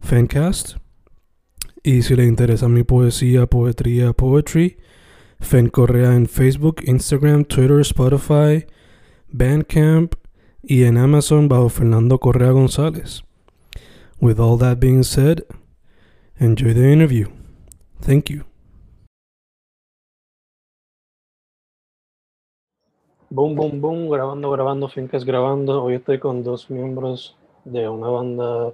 Fancast. Y si le interesa mi poesía, poetría, poetry, Fen Correa en Facebook, Instagram, Twitter, Spotify, Bandcamp y en Amazon bajo Fernando Correa González. With all that being said, enjoy the interview. Thank you. Boom, boom, boom, grabando, grabando, Fincas grabando. Hoy estoy con dos miembros de una banda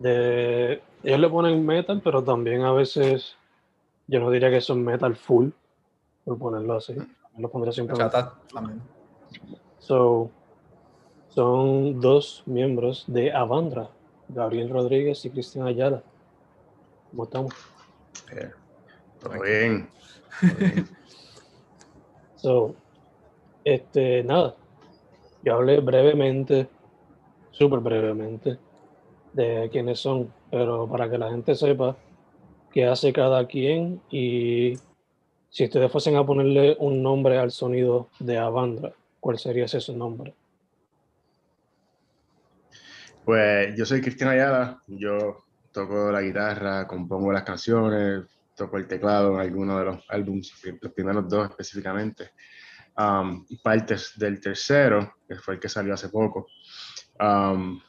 de... Ellos le ponen metal, pero también a veces yo no diría que son metal full, por ponerlo así. Lo pondría siempre. También. So, son dos miembros de Avandra, Gabriel Rodríguez y Cristian Ayala. ¿Cómo estamos? Eh, Todo bien. So, este, nada, yo hablé brevemente, súper brevemente, de quiénes son, pero para que la gente sepa qué hace cada quien y si ustedes fuesen a ponerle un nombre al sonido de Avandra, ¿cuál sería ese nombre? Pues yo soy Cristian Ayala, yo toco la guitarra, compongo las canciones, toco el teclado en algunos de los álbumes, los primeros dos específicamente. Um, y partes del tercero, que fue el que salió hace poco. Um,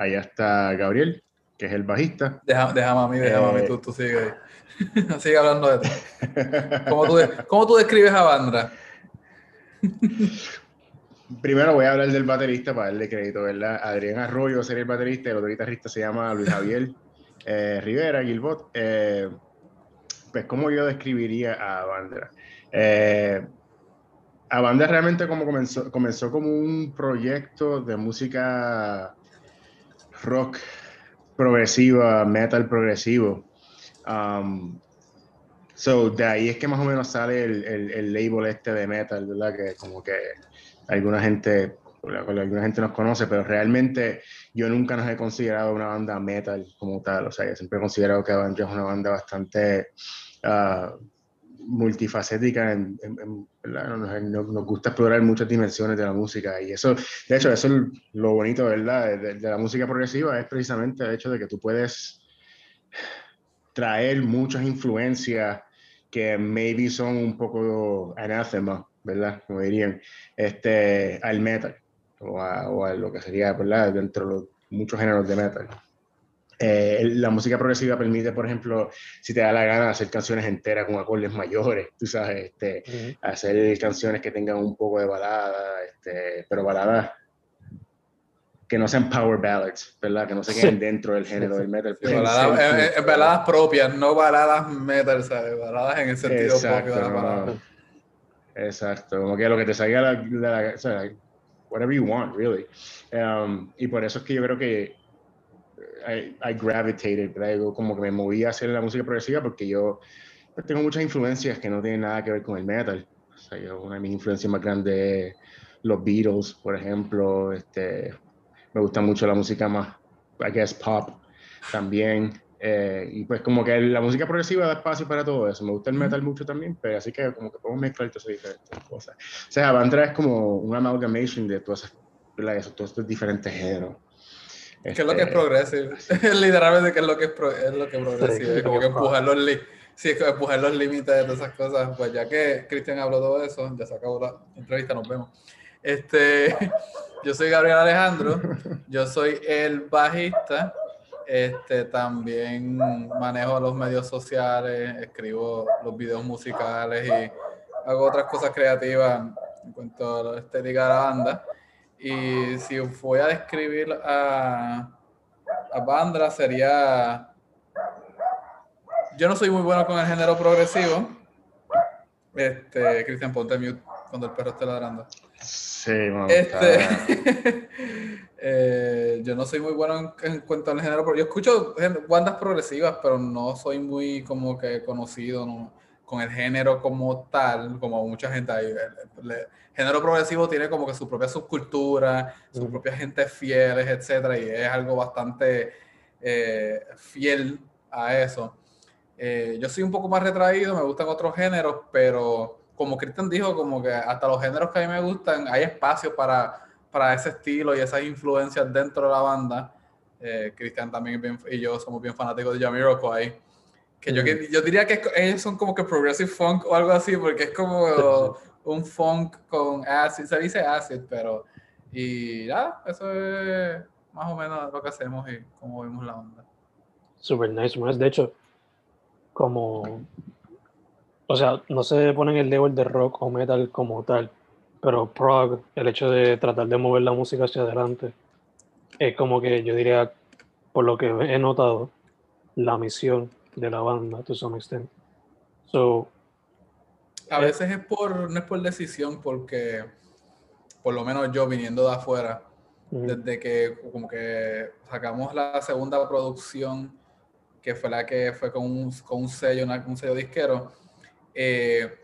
allá está Gabriel, que es el bajista. Deja, déjame a mí, déjame a mí, Eh. tú, tú sigue. sigue hablando de ti. ¿Cómo tú, cómo tú describes a Bandra? Primero voy a hablar del baterista para darle crédito, ¿verdad? Adrián Arroyo sería el baterista, y el otro guitarrista se llama Luis Javier eh, Rivera, Gilbot. Eh, pues, ¿cómo yo describiría a Bandra? Eh, a Bandra realmente como comenzó, comenzó como un proyecto de música rock progresiva, metal progresivo. Um, so, de ahí es que más o menos sale el, el, el label este de metal, ¿verdad? Que como que alguna gente, alguna gente nos conoce, pero realmente yo nunca nos he considerado una banda metal como tal. O sea, yo siempre he considerado que es una banda bastante ah, multifacética. En, en- en- nos- nos gusta explorar muchas dimensiones de la música. Y eso, de hecho, eso es lo bonito, ¿verdad? De, de la música progresiva es precisamente el hecho de que tú puedes traer muchas influencias que maybe son un poco anathema, ¿verdad? Como dirían, este, al metal o a, o a lo que sería, ¿verdad? Dentro de los muchos géneros de metal. Eh, la música progresiva permite, por ejemplo, si te da la gana, hacer canciones enteras con acordes mayores, tú sabes, este, Ujú. hacer canciones que tengan un poco de balada, este, pero baladas que no sean power ballads, ¿verdad? Que no se queden Sí. dentro del género del metal. Sí, baladas, eh, eh, baladas propias, no baladas metal, ¿sabes? Baladas en el sentido Exacto, propio de la palabra. no. Exacto, como que lo que te salga la, la- la- whatever you want, really. Um, y por eso es que yo creo que I, I gravitated. Yo como que me moví hacia la música progresiva porque yo pues, tengo muchas influencias que no tienen nada que ver con el metal. O sea, yo, una de mis influencias más grandes es los Beatles, por ejemplo. Este, me gusta mucho la música más, I guess, pop también. Eh, y pues como que la música progresiva da espacio para todo eso. Me gusta el metal mucho también, pero así que como que podemos mezclar todas esas diferentes cosas. O sea, Avandra es como un amalgamation de todas esas, todos estos diferentes géneros. ¿Qué es lo que es Este, progressive? Literalmente, ¿qué es lo que es, pro- es lo que es progressive? Es como que empujar los, li- sí, empujar los límites de todas esas cosas. Pues ya que Cristian habló todo eso, ya se acabó la entrevista, nos vemos. Este, yo soy Gabriel Alejandro, yo soy el bajista. Este, también manejo los medios sociales, escribo los videos musicales y hago otras cosas creativas en cuanto a la estética de la banda. Y si voy a describir a, a Bandra sería... Yo no soy muy bueno con el género progresivo. Este, Cristian, ponte mute cuando el perro esté ladrando. Sí, Este, eh, yo no soy muy bueno en, cuanto al género, yo escucho bandas progresivas, pero no soy muy como que conocido con el género como tal, como mucha gente hay. El, género progresivo tiene como que su propia subcultura, sus propias gente fieles, etcétera, y es algo bastante eh, fiel a eso. Eh, yo soy un poco más retraído, me gustan otros géneros, pero como Cristian dijo, como que hasta los géneros que a mí me gustan, hay espacio para, para ese estilo y esas influencias dentro de la banda. Eh, Cristian también y yo somos bien fanáticos de Jamiroquai. Que yo, yo diría que ellos son como que progressive funk o algo así, porque es como un funk con acid, se dice acid, pero... Y ya, eso es más o menos lo que hacemos y cómo vemos la onda. Super nice, más. De hecho, como o sea, no se ponen el level de rock o metal como tal, pero prog, el hecho de tratar de mover la música hacia adelante, es como que yo diría, por lo que he notado, la misión de la banda, to some extent. So, a eh, veces es por, no es por decisión, porque por lo menos yo viniendo de afuera, desde que como que sacamos la segunda producción, que fue la que fue con un, con un sello, un sello disquero, eh,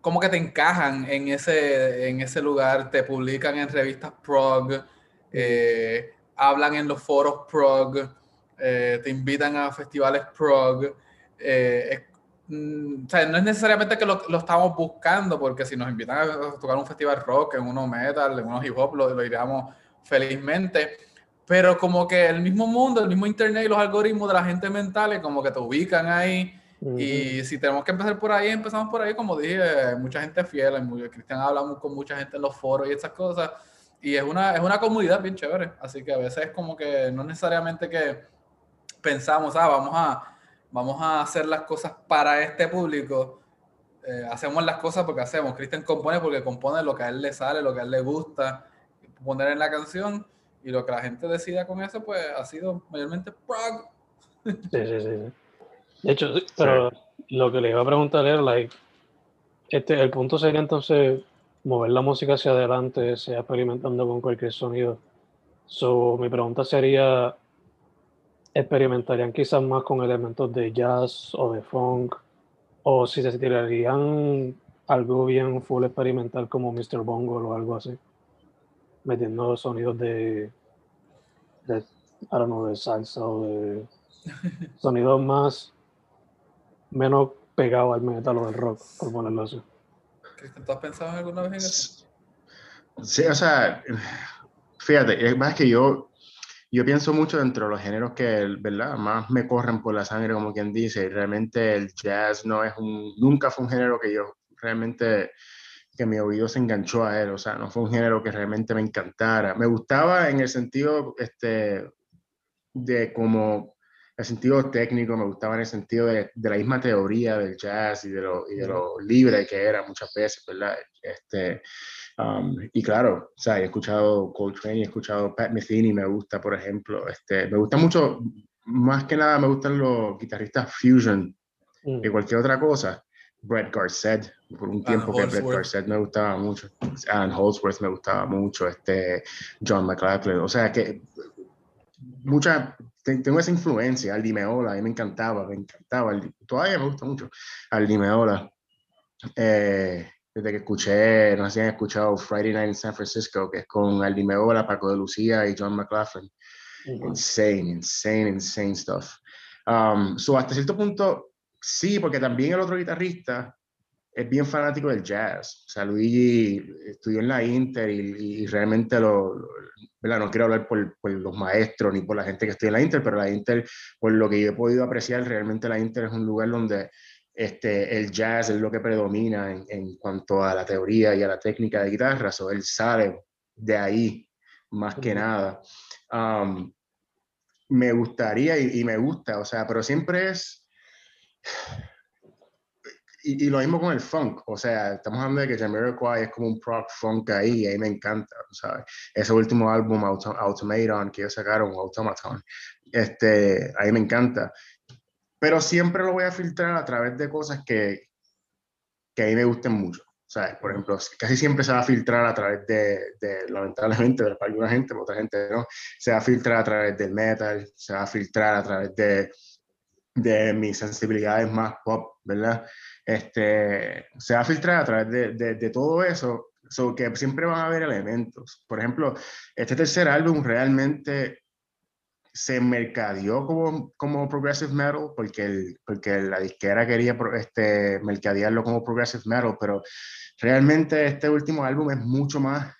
como que te encajan en ese, en ese lugar, te publican en revistas prog, eh, hablan en los foros prog, eh, te invitan a festivales prog. Mm, o sea, no es necesariamente que lo, lo, estamos buscando, porque si nos invitan a tocar un festival rock, en uno metal, en uno hip hop, lo, lo iríamos felizmente. Pero como que el mismo mundo, el mismo internet y los algoritmos de la gente mental, como que te ubican ahí y si tenemos que empezar por ahí, empezamos por ahí, como dije, mucha gente fiel, Cristian hablamos con mucha gente en los foros y esas cosas, y es una, es una comunidad bien chévere, así que a veces es como que no necesariamente que pensamos, ah, vamos a, vamos a hacer las cosas para este público, eh, hacemos las cosas porque hacemos, Cristian compone porque compone lo que a él le sale, lo que a él le gusta poner en la canción, y lo que la gente decida con eso, pues ha sido mayormente prog. Sí, sí, sí. De hecho, pero lo que le iba a preguntar era, like, este, el punto sería entonces mover la música hacia adelante, sea experimentando con cualquier sonido. So, mi pregunta sería, ¿experimentarían quizás más con elementos de jazz o de funk? ¿O si se tirarían algo bien full experimental como Mr. Bongo o algo así? Metiendo sonidos de, de, I don't know, de salsa o de sonidos más menos pegado al metal o al rock, por ponerlo así. ¿Tú has pensado alguna vez en eso? Sí, o sea, fíjate, es más que yo, yo pienso mucho dentro de los géneros que, ¿verdad? Más me corren por la sangre, como quien dice, y realmente el jazz no es un, nunca fue un género que yo realmente, que mi oído se enganchó a él, o sea, no fue un género que realmente me encantara. Me gustaba en el sentido, este, de como el sentido técnico, me gustaba en el sentido de, de la misma teoría del jazz y de, lo, y de lo libre que era muchas veces, ¿verdad? Este, um, y claro, o sea, he escuchado Coltrane, he escuchado Pat Metheny, me gusta, por ejemplo. Este, me gusta mucho, más que nada me gustan los guitarristas fusion mm. que cualquier otra cosa. Brett Garcet, por un tiempo que Brett Garcet me gustaba mucho. Alan Holdsworth me gustaba mucho. Este, John McLaughlin. O sea que muchas tengo esa influencia, Aldi Meola, a mí me encantaba, me encantaba, todavía me gusta mucho Aldi Meola. Eh, desde que escuché, no sé si han escuchado Friday Night in San Francisco, que es con Aldi Meola, Paco de Lucía y John McLaughlin. Insane, insane, insane stuff. Um, so hasta cierto punto, sí, porque también el otro guitarrista es bien fanático del jazz. O sea, Luigi estudió en la Inter y, realmente lo, no quiero hablar por, por, los maestros ni por la gente que estudia en la Inter, pero la Inter, por lo que yo he podido apreciar, realmente la Inter es un lugar donde este, el jazz es lo que predomina en, en cuanto a la teoría y a la técnica de guitarra. O él sale de ahí más que nada. Um, me gustaría y, y me gusta, o sea, pero siempre es y, y, lo mismo con el funk, o sea, estamos hablando de que Jamiroquai es como un prog funk ahí, y ahí me encanta, ¿sabes? Ese último álbum, Auto, Automaton, que ellos sacaron, Automaton, este, ahí me encanta. Pero siempre lo voy a filtrar a través de cosas que, que a mí me gusten mucho. ¿sabes? Por ejemplo, casi siempre se va a filtrar a través de, de lamentablemente, para alguna gente, para otra gente no, se va a filtrar a través del metal, se va a filtrar a través de, de mis sensibilidades más pop, ¿verdad? este, se va a filtrar a través de, de, de todo eso, so que siempre van a haber elementos. Por ejemplo, este tercer álbum realmente se mercadeó como, como progressive metal porque, el, porque la disquera quería este, mercadearlo como progressive metal, pero realmente este último álbum es mucho más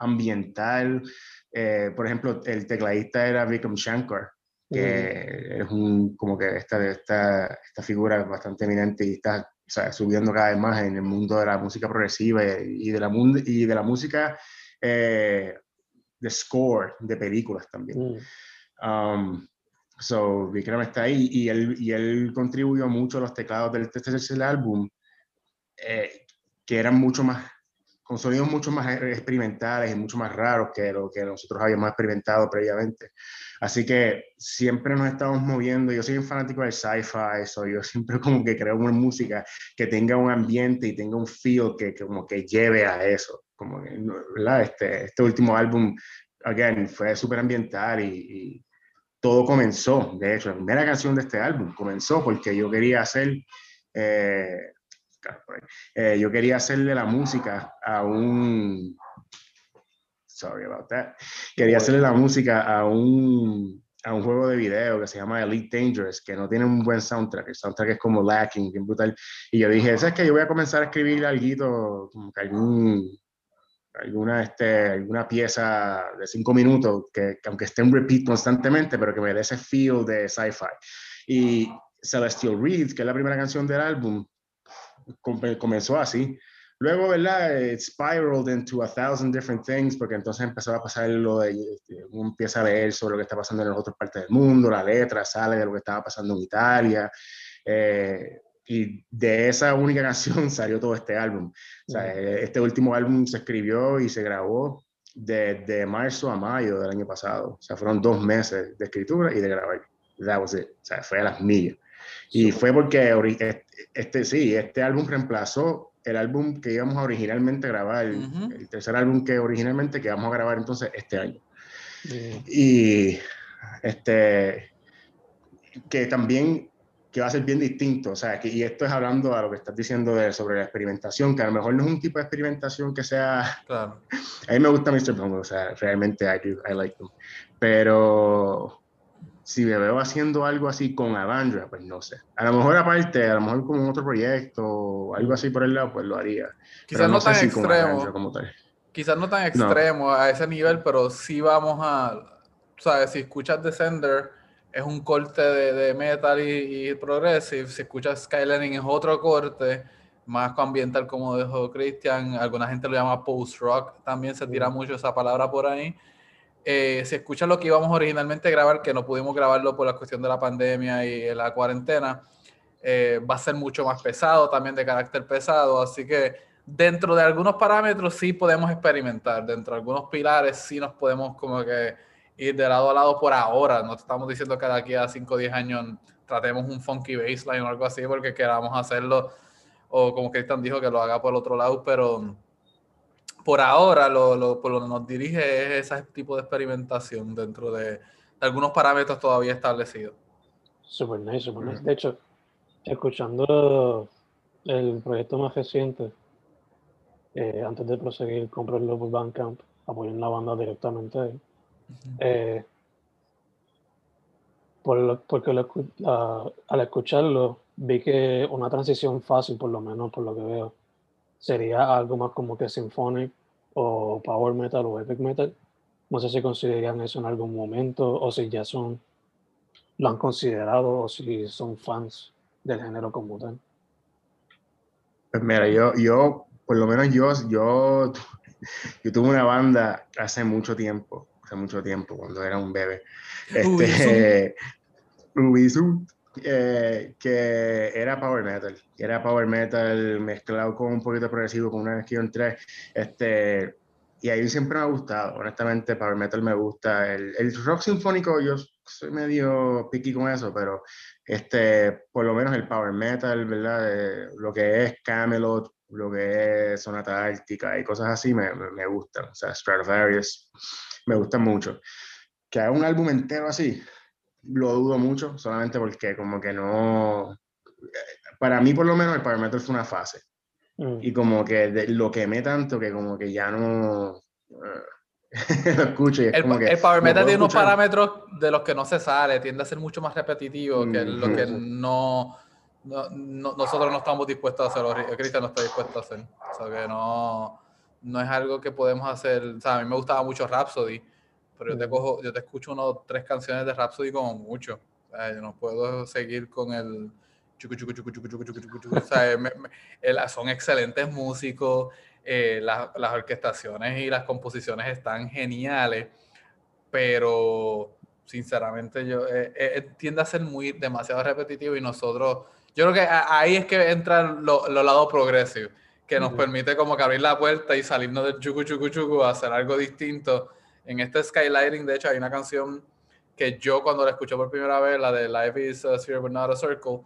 ambiental. Eh, por ejemplo, el tecladista era Vikram Shankar, que es un, como que esta, esta, esta figura bastante eminente y está o sea, subiendo cada vez más en el mundo de la música progresiva y de la, y de la música eh, de score de películas también. Mm. Um, so, Vikram está ahí y él, y él contribuyó mucho a los teclados del tercer álbum, eh, que eran mucho más, con sonidos mucho más experimentales y mucho más raros que lo que nosotros habíamos experimentado previamente. Así que siempre nos estamos moviendo. Yo soy un fanático del sci-fi, so yo siempre como que creo una música que tenga un ambiente y tenga un feel que, que como que lleve a eso. Como ¿verdad? Este, este último álbum, again, fue súper ambiental y, y, todo comenzó. De hecho, la primera canción de este álbum comenzó porque yo quería hacer. Eh, eh, yo quería hacerle la música a un sorry about that. Quería hacerle la música a un, a un juego de video que se llama Elite Dangerous, que no tiene un buen soundtrack. El soundtrack es como lacking, bien brutal. Y yo dije, ¿sabes qué? Yo voy a comenzar a escribir algo, como que algún, alguna, este, alguna pieza de cinco minutos, que, que, aunque esté en repeat constantemente, pero que me dé ese feel de sci-fi. Y Celestial Reed, que es la primera canción del álbum, comenzó así. Luego, ¿verdad? It spiraled into a thousand different things, porque entonces empezó a pasar lo de, este, uno empieza a leer sobre lo que está pasando en las otras partes del mundo, la letra sale de lo que estaba pasando en Italia, eh, y de esa única canción salió todo este álbum. O sea, eh, este último álbum se escribió y se grabó desde marzo a mayo del año pasado. O sea, fueron dos meses de escritura y de grabar. That was it. O sea, fue a las millas. Y fue porque este, este, sí, este álbum reemplazó el álbum que íbamos a originalmente grabar, el tercer álbum que originalmente que vamos a grabar entonces este año. Y este, que también que va a ser bien distinto, o sea, que, y esto es hablando a lo que estás diciendo de, sobre la experimentación, que a lo mejor no es un tipo de experimentación que sea... Claro. A mí me gusta Mr. Bungle, o sea, realmente I, I like them, pero si me veo haciendo algo así con Avandra, pues no sé. A lo mejor aparte, a lo mejor como otro proyecto o algo así por el lado, pues lo haría. Quizás no, tan extremo. Quizás no tan extremo a ese nivel, pero sí vamos a, sabes, si escuchas Descender es un corte de, de metal y, y, progressive, si escuchas Skylining es otro corte, más ambiental como dijo Christian, alguna gente lo llama post-rock, también se tira mucho esa palabra por ahí. Eh, se escucha lo que íbamos originalmente a grabar, que no pudimos grabarlo por la cuestión de la pandemia y la cuarentena, eh, va a ser mucho más pesado, también de carácter pesado, así que dentro de algunos parámetros sí podemos experimentar, dentro de algunos pilares sí nos podemos como que ir de lado a lado por ahora, no estamos diciendo que de aquí a 5 o 10 años tratemos un funky baseline o algo así porque queramos hacerlo, o como Cristian dijo que lo haga por el otro lado, pero por ahora lo, lo, por lo que nos dirige es ese tipo de experimentación dentro de, de algunos parámetros todavía establecidos. Super nice, super nice. De hecho, escuchando el proyecto más reciente, eh, antes de proseguir, comprarlo por Bandcamp, apoyar la banda directamente ahí. Eh, por lo, porque lo, uh, al escucharlo vi que una transición fácil, por lo menos por lo que veo, sería algo más como que symphonic o power metal o epic metal. No sé si consideran eso en algún momento o si ya son, lo han considerado o si son fans del género como tal. Pues mira, yo, yo, por lo menos yo, yo, yo tuve una banda hace mucho tiempo hace mucho tiempo, cuando era un bebé. Este, Ubisoft, eh, que era power metal, era power metal mezclado con un poquito progresivo, con una en 3. Este, y ahí siempre me ha gustado, honestamente, power metal me gusta. El, el rock sinfónico, yo soy medio piqui con eso, pero este, por lo menos el power metal, ¿verdad? lo que es Camelot, lo que es Sonata Ártica y cosas así me, me, gustan. O sea, Stratovarius, me gustan mucho. Que haga un álbum entero así, lo dudo mucho, solamente porque como que no... Para mí, por lo menos, el power metal fue una fase. Mm. Y como que de, lo quemé tanto que como que ya no... lo escucho y es el, como que... El power metal tiene unos parámetros de los que no se sale, tiende a ser mucho más repetitivo que lo que no no, nosotros no estamos dispuestos a hacerlo, Cristian no está dispuesto a hacer. O sea que no, no es algo que podemos hacer. O sea, a mí me gustaba mucho Rhapsody, pero yo te cojo, yo te escucho uno tres canciones de Rhapsody como mucho. O sea, yo no puedo seguir con el chucu, chucu, chucu, chucu, chucu, chucu, chucu. O sea, son excelentes músicos, eh, las, las orquestaciones y las composiciones están geniales, pero sinceramente yo eh, eh, tiende a ser muy demasiado repetitivo y nosotros yo creo que ahí es que entran los lo lados progresivos, que nos permite como que abrir la puerta y salirnos del chucu chucu chucu a hacer algo distinto. En este Skylighting, de hecho, hay una canción que yo cuando la escuché por primera vez, la de Life is a Sphere but not a Circle,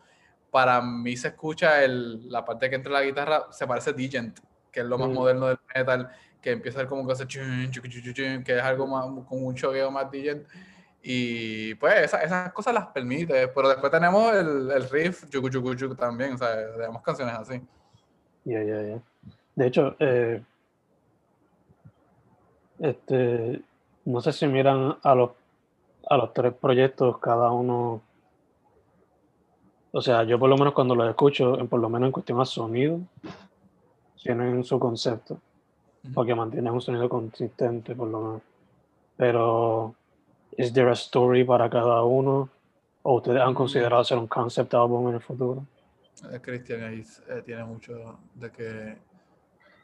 para mí se escucha el, la parte que entra la guitarra, se parece Digent, que es lo más moderno del metal, que empieza a ser como que, que es algo más, con un choqueo más Digent. Y pues esas cosas las permite, pero después tenemos el, el riff yuku, yuku, yuku también, o sea, tenemos canciones así. Ya, ya, ya. De hecho, eh, este, no sé si miran a los, a los tres proyectos, cada uno. O sea, yo por lo menos cuando los escucho, en, por lo menos en cuestión de sonido, tienen su concepto, porque mantienen un sonido consistente, por lo menos. Pero ¿Es there a story para cada uno? ¿O ustedes han considerado hacer un concept album en el futuro? Eh, Cristian ahí eh, tiene mucho de que,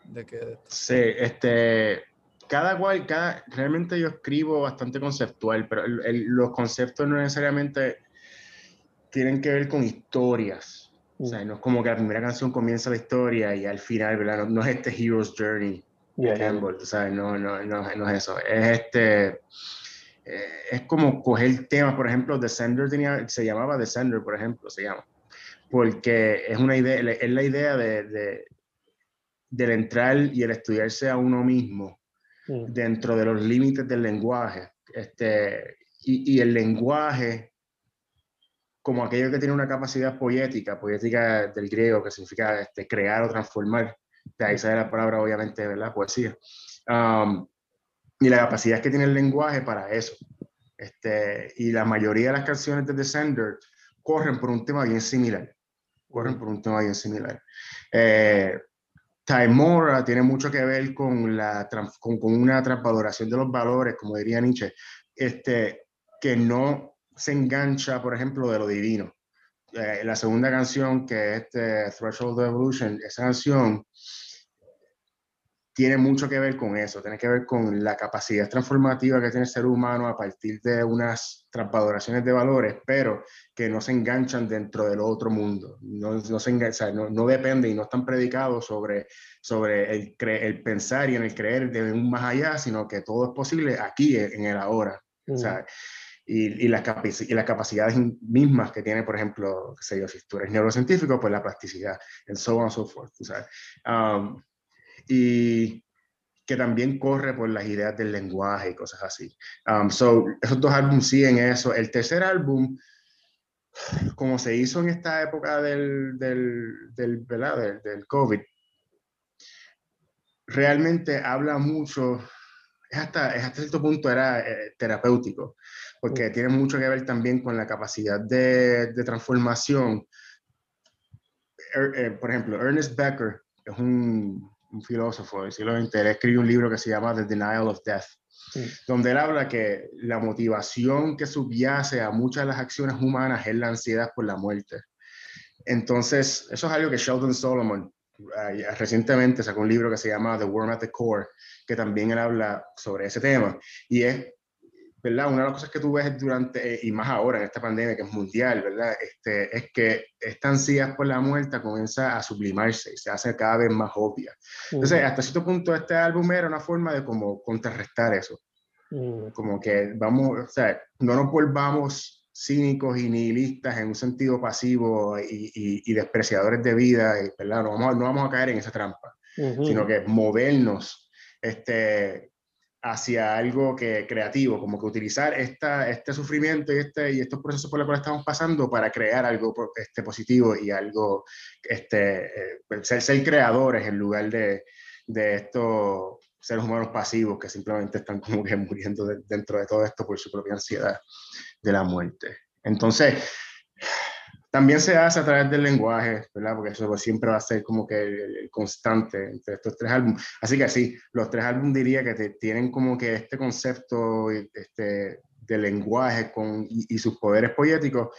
de que... Sí, este, cada cual, cada, realmente yo escribo bastante conceptual, pero los conceptos no necesariamente tienen que ver con historias. O sea, no es como que la primera canción comienza la historia y al final, ¿verdad? No, es este Hero's Journey de Campbell, o sea, no, no, no, no es eso. Es este eh, es como coger temas, por ejemplo, Descender tenía, se llamaba Descender, por ejemplo, se llama, porque es una idea, es la idea de, de del entrar y el estudiarse a uno mismo mm. dentro de los límites del lenguaje. Este, y, y, el lenguaje, como aquello que tiene una capacidad poética, poética del griego, que significa este, crear o transformar, de ahí sale la palabra, obviamente, ¿verdad? Poesía. Um, y la capacidad que tiene el lenguaje para eso. Este, y la mayoría de las canciones de Descender corren por un tema bien similar. Corren por un tema bien similar. Eh, Timora tiene mucho que ver con, la, con, con, una transvaloración de los valores, como diría Nietzsche, este, que no se engancha, por ejemplo, de lo divino. Eh, la segunda canción, que es este Threshold of Evolution, esa canción tiene mucho que ver con eso, tiene que ver con la capacidad transformativa que tiene el ser humano a partir de unas transvaloraciones de valores, pero que no se enganchan dentro del otro mundo, no, no, se no, no dependen y no están predicados sobre, sobre el, el, pensar y en el creer de un más allá, sino que todo es posible aquí, en el ahora. y, y, las y, las capacidades mismas que tiene, por ejemplo, sé yo, si tú eres neurocientífico, pues la plasticidad, and so on and so forth. Um, y que también corre por las ideas del lenguaje y cosas así. Um, so, esos dos álbumes siguen eso. El tercer álbum, como se hizo en esta época del, del, del, del, del COVID, realmente habla mucho, es hasta, es hasta cierto punto era eh, terapéutico, porque tiene mucho que ver también con la capacidad de, de transformación. Er, eh, por ejemplo, Ernest Becker es un un filósofo del siglo XX, él escribió un libro que se llama The Denial of Death, donde él habla que la motivación que subyace a muchas de las acciones humanas es la ansiedad por la muerte. Entonces, eso es algo que Sheldon Solomon uh, recientemente sacó un libro que se llama The Worm at the Core, que también él habla sobre ese tema. Y es ¿verdad? Una de las cosas que tú ves durante, eh, y más ahora en esta pandemia que es mundial, ¿verdad? Este, es que esta ansiedad por la muerte comienza a sublimarse y se hace cada vez más obvia. Entonces, hasta cierto punto, este álbum era una forma de como contrarrestar eso. Como que vamos, o sea, no nos volvamos cínicos y nihilistas en un sentido pasivo y, y, despreciadores de vida, ¿verdad? No vamos, no vamos a caer en esa trampa, sino que movernos este, hacia algo que, creativo, como que utilizar esta, este sufrimiento y, este, y estos procesos por los cuales estamos pasando para crear algo este, positivo y algo, este, eh, ser, ser, creadores en lugar de, de estos seres humanos pasivos que simplemente están como que muriendo dentro de todo esto por su propia ansiedad de la muerte. Entonces, también se hace a través del lenguaje, ¿verdad? Porque eso pues siempre va a ser como que el, constante entre estos tres álbumes. Así que sí, los tres álbumes diría que tienen como que este concepto este, de lenguaje con, y, sus poderes poéticos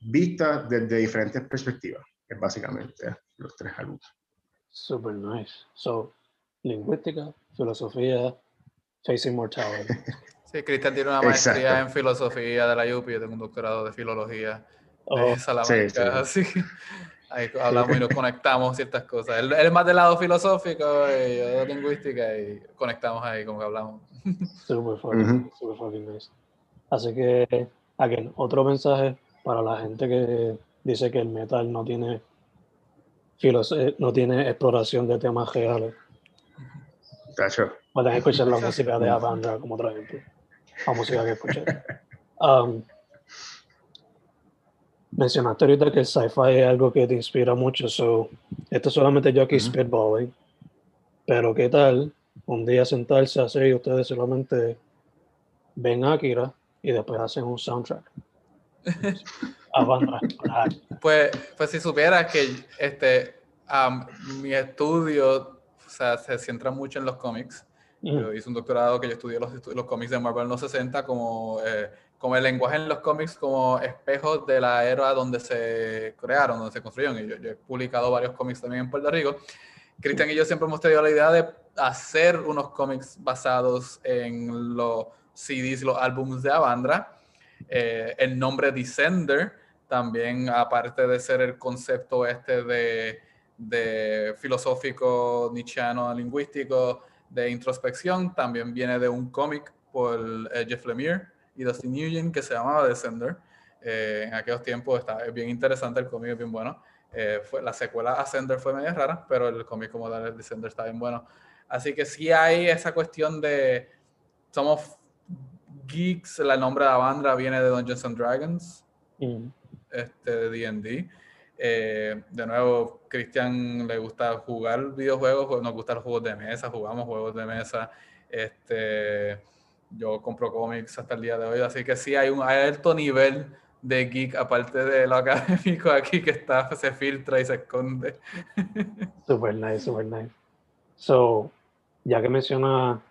vistas desde diferentes perspectivas, es básicamente los tres álbumes. Super nice. So, lingüística, filosofía, facing mortality. Sí, Cristian tiene una maestría en filosofía de la UPI, yo tengo un doctorado de filología oh, Salamanca, sí, Ahí hablamos y nos conectamos ciertas cosas. Él, es más del lado filosófico y yo de lingüística y conectamos ahí como que hablamos. Super fucking, super fucking nice. Así que, again, otro mensaje para la gente que dice que el metal no tiene eh, no tiene exploración de temas reales. Pueden escuchar la música de Avandra como otro ejemplo. La música que escuché. Um, mencionaste ahorita que el sci-fi es algo que te inspira mucho, so, esto solamente yo aquí spitballing, pero ¿qué tal un día sentarse a hacer y ustedes solamente ven Akira y después hacen un soundtrack? pues, pues si supieras que este, mi estudio o sea, se centra mucho en los cómics. Yo hice un doctorado que yo estudié los, los cómics de Marvel en los 60 como eh, como el lenguaje en los cómics como espejos de la era donde se crearon, donde se construyeron. Y yo, he publicado varios cómics también en Puerto Rico. Cristian y yo siempre hemos tenido la idea de hacer unos cómics basados en los CDs, los álbumes de Avandra. Eh, el nombre Descender también, aparte de ser el concepto este de, filosófico, nichiano, lingüístico, de introspección, también viene de un cómic por eh, Jeff Lemire, y Dustin Nugent que se llamaba Descender. Eh, en aquellos tiempos está bien interesante, el cómic es bien bueno. Eh, fue, la secuela Ascender fue medio rara, pero el cómic como tal, el Descender está bien bueno. Así que sí hay esa cuestión de somos geeks, el nombre de la banda viene de Dungeons and Dragons, mm. este, de D&D. Eh, de nuevo, Cristian le gusta jugar videojuegos, nos gustan los juegos de mesa, jugamos juegos de mesa. Este, yo compro cómics hasta el día de hoy, así que sí hay un alto nivel de geek, aparte de lo académico aquí que está, se filtra y se esconde. Super nice, super nice. So, ya que menciona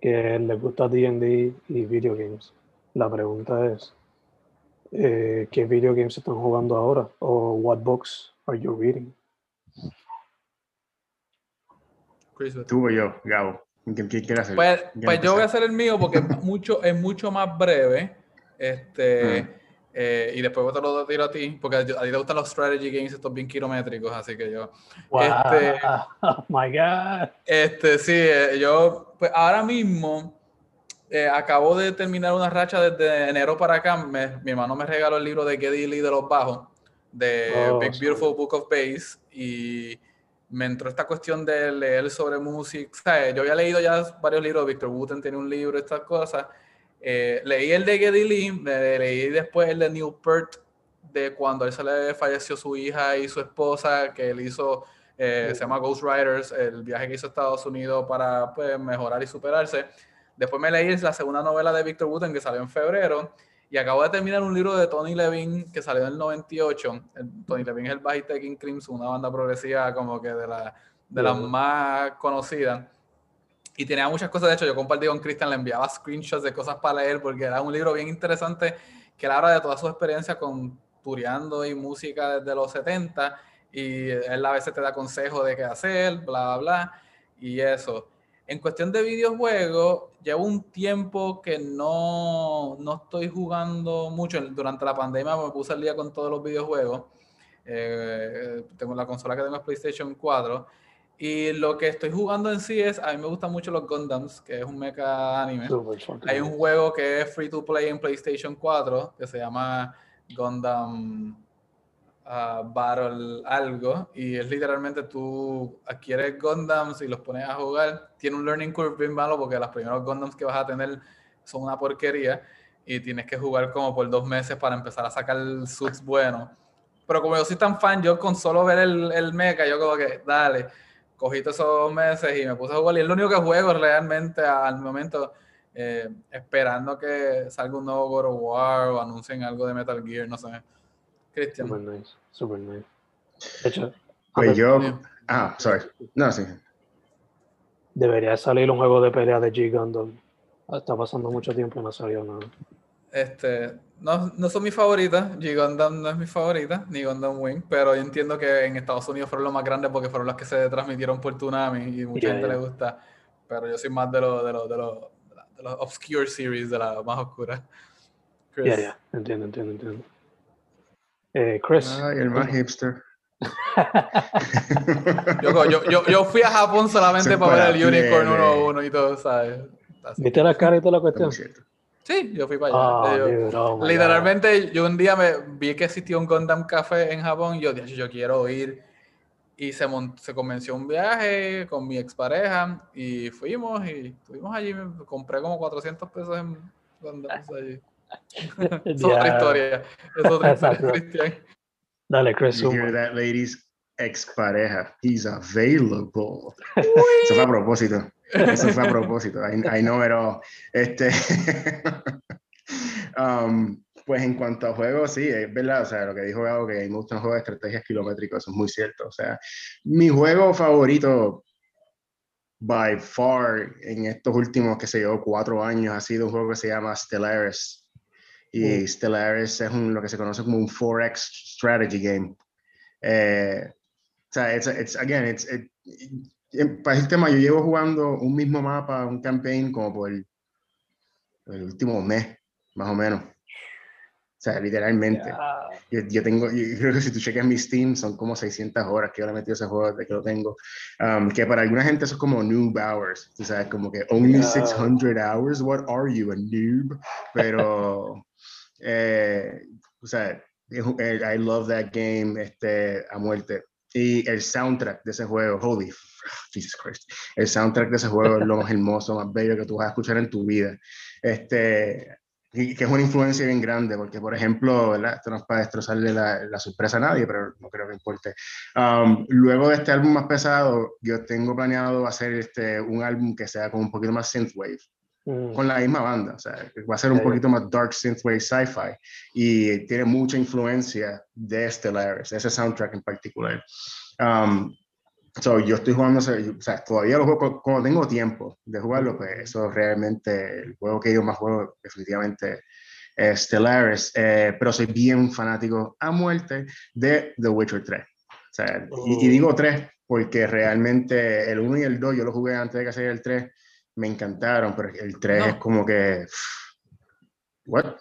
que le gusta D&D y video games, la pregunta es, eh, ¿qué video games están jugando ahora? ¿O what books are you reading? Tú yo, Gabo. Pues, pues yo voy a hacer el mío porque es mucho, es mucho más breve. Este, mm. eh, y después te lo tiro a ti, porque a ti te gustan los strategy games, estos bien kilométricos, así que yo. Este, oh my God. Este, sí, eh, yo, pues ahora mismo. Eh, acabo de terminar una racha desde enero para acá. mi hermano me regaló el libro de Geddy Lee de los Bajos, de oh, Big Beautiful Book of Bass. Y me entró esta cuestión de leer sobre música. Yo había leído ya varios libros, Victor Wooten tiene un libro, estas cosas. Eh, leí el de Geddy Lee, leí después el de Neil Peart, de cuando él se le falleció su hija y su esposa, que él hizo, eh, se llama Ghost Riders, el viaje que hizo a Estados Unidos para pues, mejorar y superarse. Después me leí la segunda novela de Victor Wooten que salió en febrero y acabo de terminar un libro de Tony Levin que salió en el 98. Tony Levin es el bajista de King Crimson, una banda progresiva como que de, la, de las más conocidas. Y tenía muchas cosas, de hecho, yo compartí con Christian, le enviaba screenshots de cosas para leer porque era un libro bien interesante que él habla de toda su experiencia con tureando y música desde los 70 y él a veces te da consejos de qué hacer, bla, bla, bla, y eso. En cuestión de videojuegos, llevo un tiempo que no, no estoy jugando mucho. Durante la pandemia me puse al día con todos los videojuegos. Eh, tengo la consola que tengo es PlayStation 4. Y lo que estoy jugando en sí es, a mí me gustan mucho los Gundams, que es un mecha anime. Hay un juego que es free to play en PlayStation 4 que se llama Gundam uh, Battle algo y es literalmente tú adquieres Gundams y los pones a jugar. Tiene un learning curve bien malo porque los primeros Gundams que vas a tener son una porquería y tienes que jugar como por dos meses para empezar a sacar suits buenos. Pero como yo soy tan fan, yo con solo ver el, el mecha, yo como que, dale, cogí todos esos meses y me puse a jugar. Y es lo único que juego realmente al momento, eh, esperando que salga un nuevo God of War o anuncien algo de Metal Gear, no sé. Cristian. Super nice, super nice. De hecho, Pues yo. Ah, sorry. No, sí. debería salir un juego de pelea de G Gundam. Está pasando mucho tiempo y no ha salido nada. Este, no, no son mis favoritas. G-Gundam no es mi favorita, ni Gundam Wing, pero yo entiendo que en Estados Unidos fueron los más grandes porque fueron las que se transmitieron por Tsunami y mucha Yeah, gente yeah. le gusta. Pero yo soy más de los de los de los de los obscure series, de la más oscura. Chris. Ya, ya, entiendo, entiendo, entiendo. Eh, Chris, Ay, el más hipster. Yo, yo, yo, yo fui a Japón solamente para ver el Unicorn plebe. 1-1 y todo, ¿sabes? Así. ¿viste la cara y toda la cuestión? Sí, yo fui para allá. Ah, Yo- dude, oh my God. Literalmente, yo un día me vi que existía un Gundam Café en Japón y yo dije, yo quiero ir. Y se, convenció un viaje con mi expareja y fuimos y estuvimos allí. Compré como 400 pesos en Gundams allí. es otra Ya. historia. Es otra historia. Cristian. Dale, Chris, You hear that, ladies? Ex-pareja. He's available. Eso fue a propósito. Eso fue a propósito. I, I know it all. Este, um, pues en cuanto a juegos, sí, es verdad. O sea, lo que dijo Gabo, que gustan los juegos de estrategias kilométricos, eso es muy cierto. O sea, mi juego favorito, by far, en estos últimos, que sé yo, cuatro años, ha sido un juego que se llama Stellaris. Y Mm. Stellaris es un, lo que se conoce como un 4X strategy game. Eh, o sea, it's, it's, again, it's, it- en- para el tema, yo llevo jugando un mismo mapa, un campaign, como por el, el último mes, más o menos. O sea, literalmente. Ya. Yo, yo tengo, yo creo que si tú cheques mi Steam, son como 600 horas que yo le he metido a ese juego desde que lo tengo. Um, que para alguna gente eso es como noob hours. Tú sabes, como que only Ya. 600 hours, what are you, a noob? Pero, eh, o sea, eh, I love that game este, a muerte. Y el soundtrack de ese juego, holy Jesus Christ, el soundtrack de ese juego es lo más hermoso, más bello que tú vas a escuchar en tu vida. Este, y que es una influencia bien grande, porque por ejemplo, ¿verdad? esto no es para destrozarle la, la sorpresa a nadie, pero no creo que importe. Um, luego de este álbum más pesado, yo tengo planeado hacer este, un álbum que sea como un poquito más synthwave, Mm, con la misma banda, o sea, va a ser un ya. poquito más dark synthwave sci-fi y tiene mucha influencia de Stellaris, ese soundtrack en particular. Um, so, yo estoy jugando, o sea, todavía lo juego cu- cuando tengo tiempo de jugarlo, pues eso realmente, el juego que yo más juego definitivamente es Stellaris, eh, pero soy bien fanático a muerte de The Witcher 3. O sea, y, y Oh. digo 3 porque realmente el 1 y el 2 yo lo jugué antes de que saliera el 3, me encantaron, pero el 3 No. es como que... ¿What?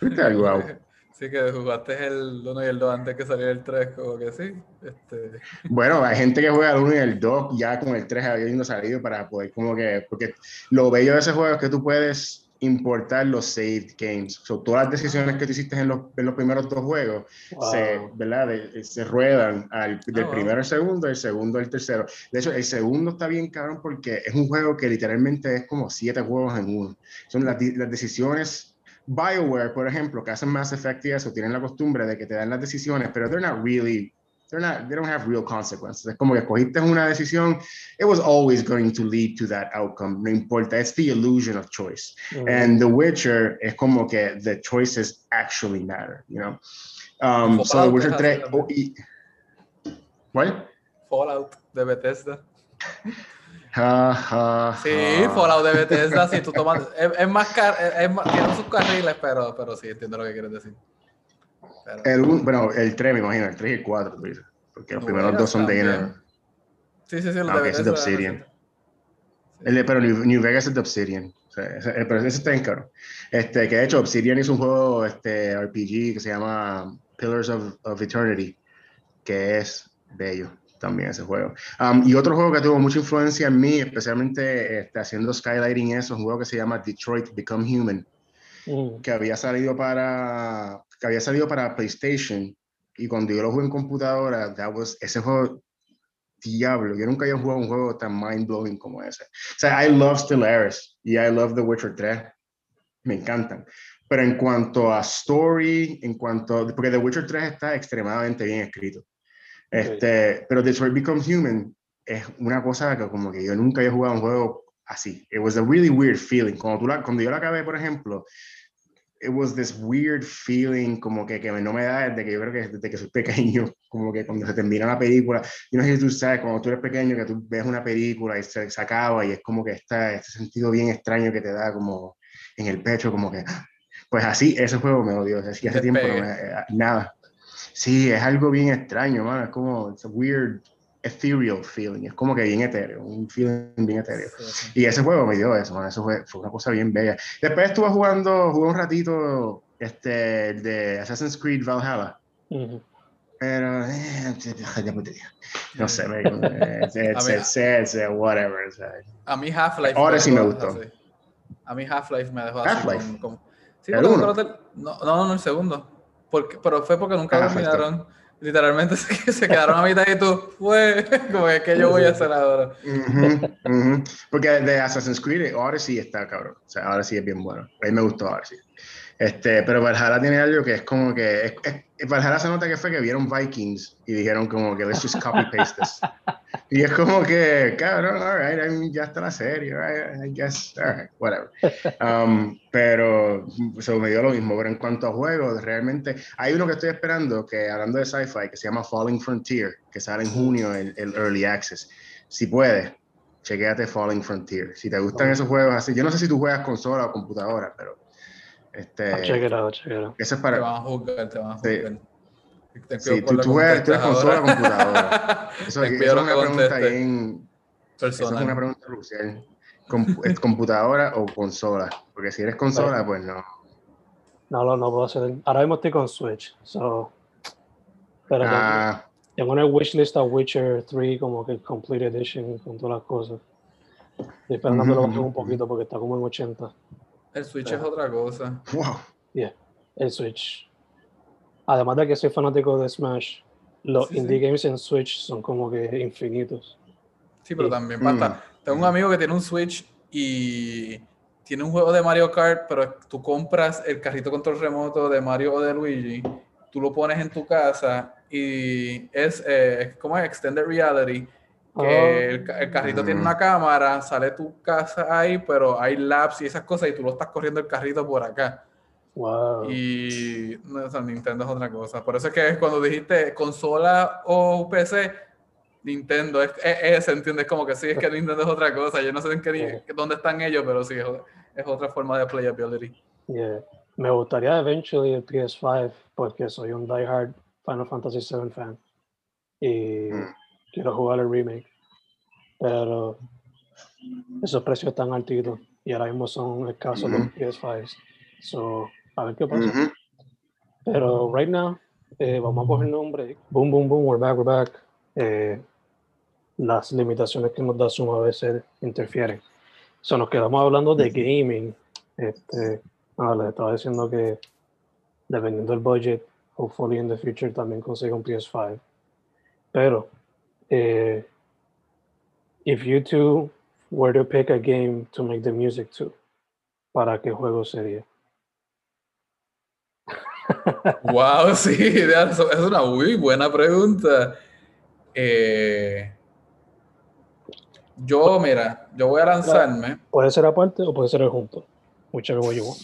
¿Viste algo, Gabo? Sí, que jugaste el 1 y el 2 antes que saliera el 3, como que sí. Este, Bueno, hay gente que juega el 1 y el 2 ya con el 3 habiendo salido para poder como que, porque lo bello de ese juego es que tú puedes importar los saved games. So, todas las decisiones que tú hiciste en los, en los primeros dos juegos se, wow. ¿verdad? De- se ruedan al, del wow. primero al segundo, del segundo al tercero. De hecho, el segundo está bien cabrón porque es un juego que literalmente es como siete juegos en uno. Son las, las decisiones. BioWare, por ejemplo, que hacen Mass Effect y eso, tienen la costumbre de que te dan las decisiones, pero they're not really, they're not, they don't have real consequences. Es como que escogiste una decisión, it was always going to lead to that outcome, no importa, it's the illusion of choice. Mm, And The Witcher es como que the choices actually matter, you know. Um, so The Fallout Witcher es 3, así oh, y, ¿cuál? Fallout de Bethesda. Ja, ja, Sí, ja. Fallout de Bethesda, si tú tomas. Es, es más car es más- tiene sus carriles, pero, pero sí, entiendo lo que quieres decir. Pero- El, bueno, el 3 me imagino, el 3 y el 4, tú dices, porque los No, primeros dos son de también. Inner. Sí, sí, sí, los Ah, de es de Obsidian. sí. El de, pero New, New Vegas es de Obsidian. O sea, ese, eh, pero ese está en caro. Este, que de hecho Obsidian hizo un juego este, RPG que se llama Pillars of, of Eternity, que es bello también ese juego. Um, y otro juego que tuvo mucha influencia en mí, especialmente este, haciendo skylighting eso, es un juego que se llama Detroit Become Human, Mm. que había salido para que había salido para PlayStation y cuando yo lo jugué en computadora, that was, ese juego diablo, yo nunca había jugado un juego tan mind blowing como ese. O sea, I love Stellaris y I love The Witcher 3. Me encantan. Pero en cuanto a story, en cuanto porque The Witcher 3 está extremadamente bien escrito. Este, pero Detroit Become Human es una cosa que como que yo nunca había jugado un juego así. It was a really weird feeling. Cuando, tú la, cuando yo la acabé, por ejemplo, it was this weird feeling como que, que no me da desde que yo creo que desde que soy pequeño, como que cuando se termina la película, yo no sé si tú sabes, cuando tú eres pequeño que tú ves una película y se, se acaba y es como que está este sentido bien extraño que te da como en el pecho, como que, pues así, ese juego me odió, así que hace tiempo no me- eh, nada. Sí, es algo bien extraño, mano, es como, it's a weird ethereal feeling, es como que bien etéreo, un feeling bien etéreo. Sí, sí. Y ese juego me dio eso, man, eso fue, fue una cosa bien bella. Después estuve jugando, jugué un ratito este, de Assassin's Creed Valhalla. Ujú. Pero, eh, no sé, me, eh, uh, whatever. A mí Half-Life. Ahora sí me gustó. así. A mí Half-Life me dejó así. Half-Life. Como, como- Sí, ¿El uno? no, no, no, el segundo. Porque, pero fue porque nunca Ah, terminaron. Literalmente se, quedaron a mitad y tú, fue como que ¿qué yo voy a hacer ahora. Ujú, ujú. Porque de Assassin's Creed, ahora sí está cabrón. O sea, ahora sí es bien bueno. A mí me gustó ahora sí. Este, pero Valhalla tiene algo que es como que. Es, es- Valhalla se nota que fue que vieron Vikings y dijeron como que let's just copy paste this. Y es como que, cabrón, alright, I mean, ya está la serie, right, I guess, alright, whatever. Um, pero eso me dio lo mismo. Pero en cuanto a juegos, realmente hay uno que estoy esperando que, hablando de sci-fi, que se llama Falling Frontier, que sale en junio, el, el Early Access. Si puedes, chequéate Falling Frontier. Si te gustan esos juegos así, yo no sé si tú juegas consola o computadora, pero este, check it out, check it out. eso es Te para. van a juzgar, te van a Sí. juzgar. Sí, tú- tú juegas- tú eres consola computadora. Eso, eso es lo una que pregunta bien. Esa es una Personal. pregunta crucial. ¿Es computadora o consola? Porque si eres consola, pues no. No, no, no puedo hacer. Ahora mismo estoy con Switch, so. Pero tengo- Ah, tengo en el wishlist a Witcher 3 como que Complete Edition con todas las cosas. Estoy esperando que lo bajen un poquito porque está como en 80. El Switch es otra cosa. wow. El Switch. Además de que soy fanático de Smash, los Sí, sí. indie games en Switch son como que infinitos. Sí, pero también basta. Mm. Tengo un amigo que tiene un Switch y tiene un juego de Mario Kart, pero tú compras el carrito control remoto de Mario o de Luigi, tú lo pones en tu casa y es, eh, ¿cómo es? Extended Reality. Que Ah. el, ca- el carrito tiene Mm. una cámara, sale tu casa ahí, pero hay laps y esas cosas y tú lo estás corriendo el carrito por acá. Wow. Y no, o sea, Nintendo es otra cosa. Por eso es que cuando dijiste consola o PC, Nintendo es, es, es, ¿entiendes? Como que sí, es que Nintendo es otra cosa. Yo no sé en qué, ni- dónde están ellos, pero sí, es, es otra forma de playability. Yeah. Me gustaría eventually el PS5 porque soy un diehard Final Fantasy VII fan y Mm. Quiero jugar el remake. Pero esos precios están altitos y ahora mismo son escasos los Ujú. PS5s. So, a ver qué pasa. Pero right now, eh, vamos a coger nombre. Boom, boom, boom, we're back, we're back. Eh, las limitaciones que nos da Zoom a veces interfieren. So, nos quedamos hablando de gaming. Este, ah, les estaba diciendo que dependiendo del budget, hopefully in the future también consiga un PS5. Pero, eh, if you two were to pick a game to make the music to, ¿para qué juego sería? Wow, sí, es una muy buena pregunta. Eh, yo, mira, yo voy a lanzarme. Puede ser aparte o puede ser junto. Whichever way you want.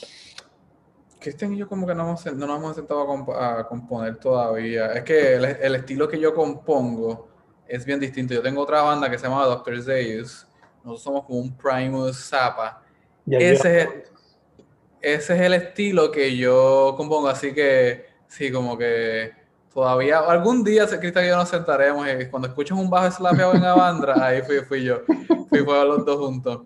Cristian y yo como que no, hemos- no nos hemos sentado a, comp- a componer todavía. Es que el, el estilo que yo compongo es bien distinto. Yo tengo otra banda que se llama Doctor Zeus. Nosotros somos como un Primus Zappa. Ese, ese es el estilo que yo compongo, así que sí, como que todavía, algún día, Cristian y yo nos sentaremos y cuando escuches un bajo slapeado en Avandra, ahí fui, fui yo. Fui, fue los dos juntos.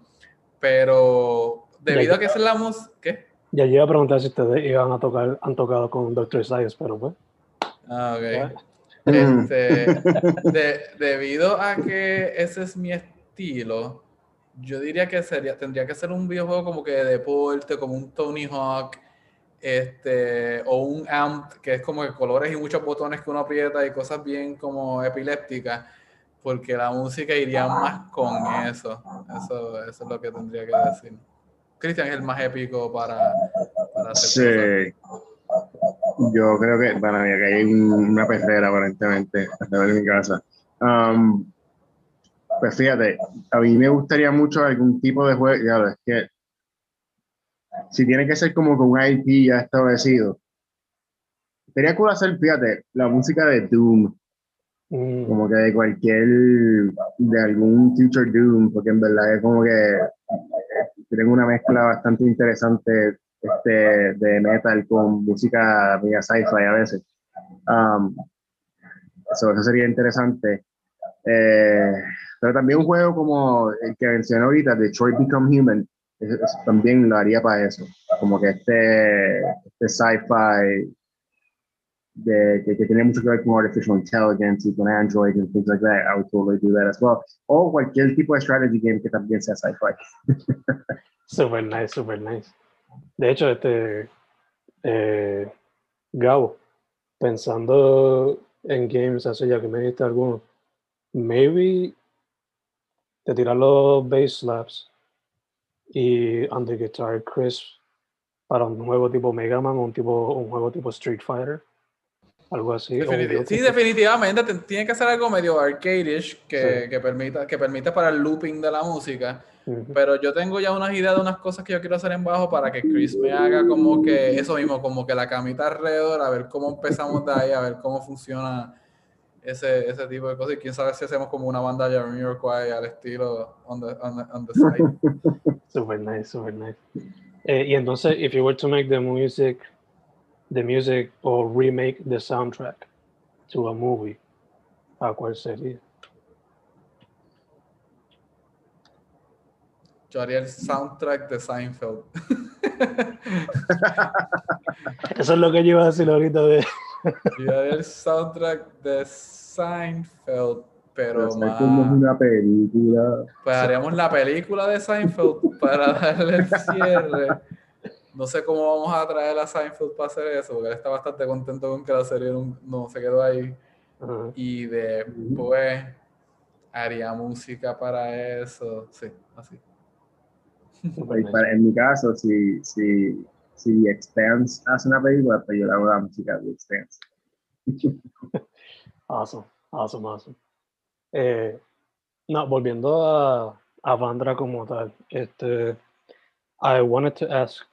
Pero debido a que es la música... ¿Qué? Ya iba a preguntar si ustedes iban a tocar, han tocado con Dr. Science, pero pues. Ah, ok. Este, de, debido a que ese es mi estilo, yo diría que sería, tendría que ser un videojuego como que de deporte, como un Tony Hawk, este, o un amp que es como de colores y muchos botones que uno aprieta y cosas bien como epilépticas, porque la música iría más con eso. Eso, eso es lo que tendría que decir. Cristian es el más épico para, para hacer Sí. Yo creo que, mí, que hay una perrera aparentemente alrededor de mi casa. Um, pues fíjate, a mí me gustaría mucho algún tipo de juego, ya es que si tiene que ser como con un IP ya establecido, sería cool hacer, fíjate, la música de Doom, mm, como que de cualquier, de algún future Doom, porque en verdad es como que tienen una mezcla bastante interesante este, de metal con música media sci-fi a veces. Um, eso, eso sería interesante. Eh, pero también un juego como el que mencioné ahorita, Detroit Become Human, también lo haría para eso. Como que este, este sci-fi de, que, que tiene mucho que ver con artificial intelligence y con Android and things like that, I would totally do that as well. O cualquier tipo de strategy game que también sea sci-fi. super nice, super nice. De hecho, este. Eh, Gabo, pensando en games así, ya que me diste alguno, maybe te tiras los bass slaps y the guitar crisp para un juego tipo Mega Man o un, tipo, un juego tipo Street Fighter. Algo así. sí, definitivamente te- tiene que ser algo medio arcade-ish que, Sí. que, permita, que permita para el looping de la música. Pero yo tengo ya unas ideas de unas cosas que yo quiero hacer en bajo para que Chris me haga como que eso mismo, como que la camita alrededor, a ver cómo empezamos de ahí, a ver cómo funciona ese, ese tipo de cosas. Y quién sabe si hacemos como una banda de Jamiroquai al estilo on the, on the, on the side. Super nice, super nice. Eh, y entonces, if you were to make the music, the music or remake the soundtrack to a movie, ¿a cuál sería? Yo haría el soundtrack de Seinfeld. Eso es lo que yo iba a decir ahorita de... Yo haría el soundtrack de Seinfeld, pero Pero más... una película. Pues haríamos la película de Seinfeld para darle el cierre. No sé cómo vamos a traer a Seinfeld para hacer eso, porque él está bastante contento con que la serie no, se quedó ahí. Y después haría música para eso. Sí, así. Para- en mi caso, si, si, si The Expanse hace una película, pues yo le hago la música de The Expanse. Awesome, awesome, awesome. Eh, no, volviendo a, a Vandra como tal, este, I wanted to ask,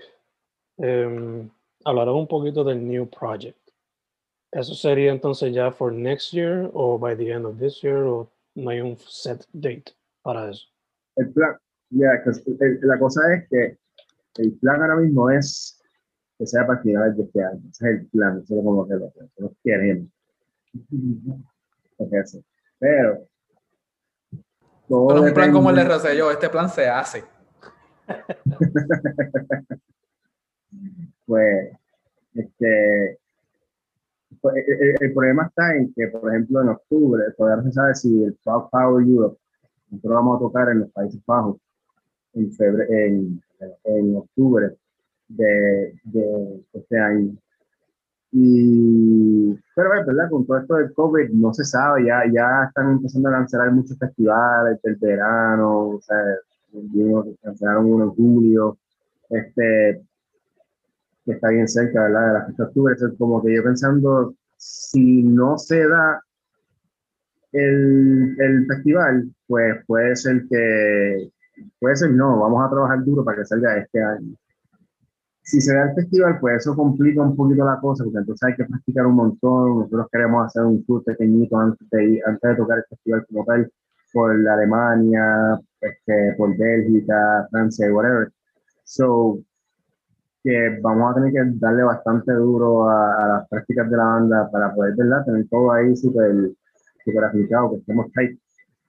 um, hablar un poquito del new project. ¿Eso sería entonces ya for next year o by the end of this year o no hay un set date para eso? El plan, es- el- la cosa es que el plan ahora mismo es que sea para finales de este año. Ese es el plan, eso es como que lo que nosotros queremos. Eso. Pero. todo es un plan como el de Rosselló, este plan se hace. pues, este, pues, el, el- problema está en que, por ejemplo, en octubre, todavía no se sabe si el Power Europe, nosotros vamos a tocar en los Países Bajos en, febrero, en, en octubre de, de este año. Y, pero es verdad, con todo esto del COVID no se sabe, ya, ya están empezando a cancelar muchos festivales del verano, o sea, cancelaron uno en julio, este, que está bien cerca, ¿verdad? De la fecha de octubre, Entonces, como que yo pensando, si no se da el, el festival, pues puede ser que, puede ser no, vamos a trabajar duro para que salga este año. Si se da el festival, pues eso complica un poquito la cosa, porque entonces hay que practicar un montón. Nosotros queremos hacer un tour pequeñito antes de, antes de tocar el festival como tal, por Alemania, este, por Bélgica, Francia y whatever. So, que vamos a tener que darle bastante duro a, las prácticas de la banda para poder, ¿verdad? Tener todo ahí súper super aplicado, que estemos tight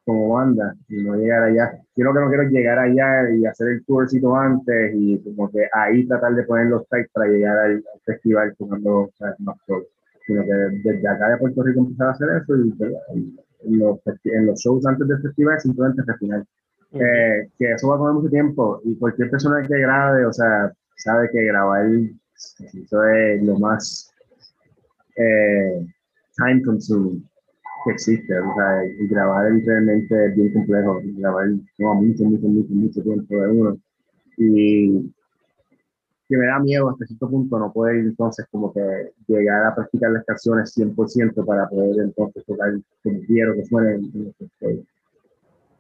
como banda y no llegar allá. Yo lo que no quiero es llegar allá y hacer el tourcito antes y como que ahí tratar de poner los tight para llegar al, festival jugando más Sino que desde acá de Puerto Rico empezar a hacer eso y, en, los, en los shows antes del festival simplemente final. Eh, que eso va a tomar mucho tiempo y cualquier persona que grabe, o sea, sabe que grabar eso es lo más eh, time consuming que existe. O sea, y grabar es realmente bien complejo. Grabar toma mucho, mucho, mucho, mucho tiempo de uno. Y que me da miedo hasta cierto punto no poder entonces como que llegar a practicar las canciones 100% para poder entonces tocar como quiero que suene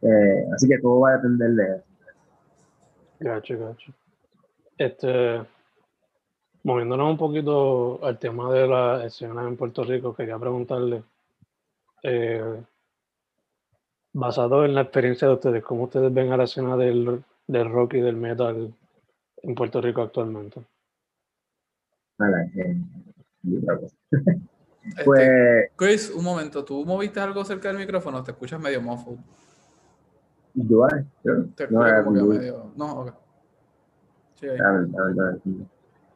eh, así que todo va a depender de eso. Gacho, gacho. Este, moviéndonos un poquito al tema de la escena en Puerto Rico, quería preguntarle, eh, basado en la experiencia de ustedes, ¿cómo ustedes ven a la escena del, del rock y del metal en Puerto Rico actualmente? pues, Chris, un momento, ¿tú moviste algo cerca del micrófono? ¿Te escuchas medio muffled? Yo, ¿Te no, como que medio... No, ok. Sí,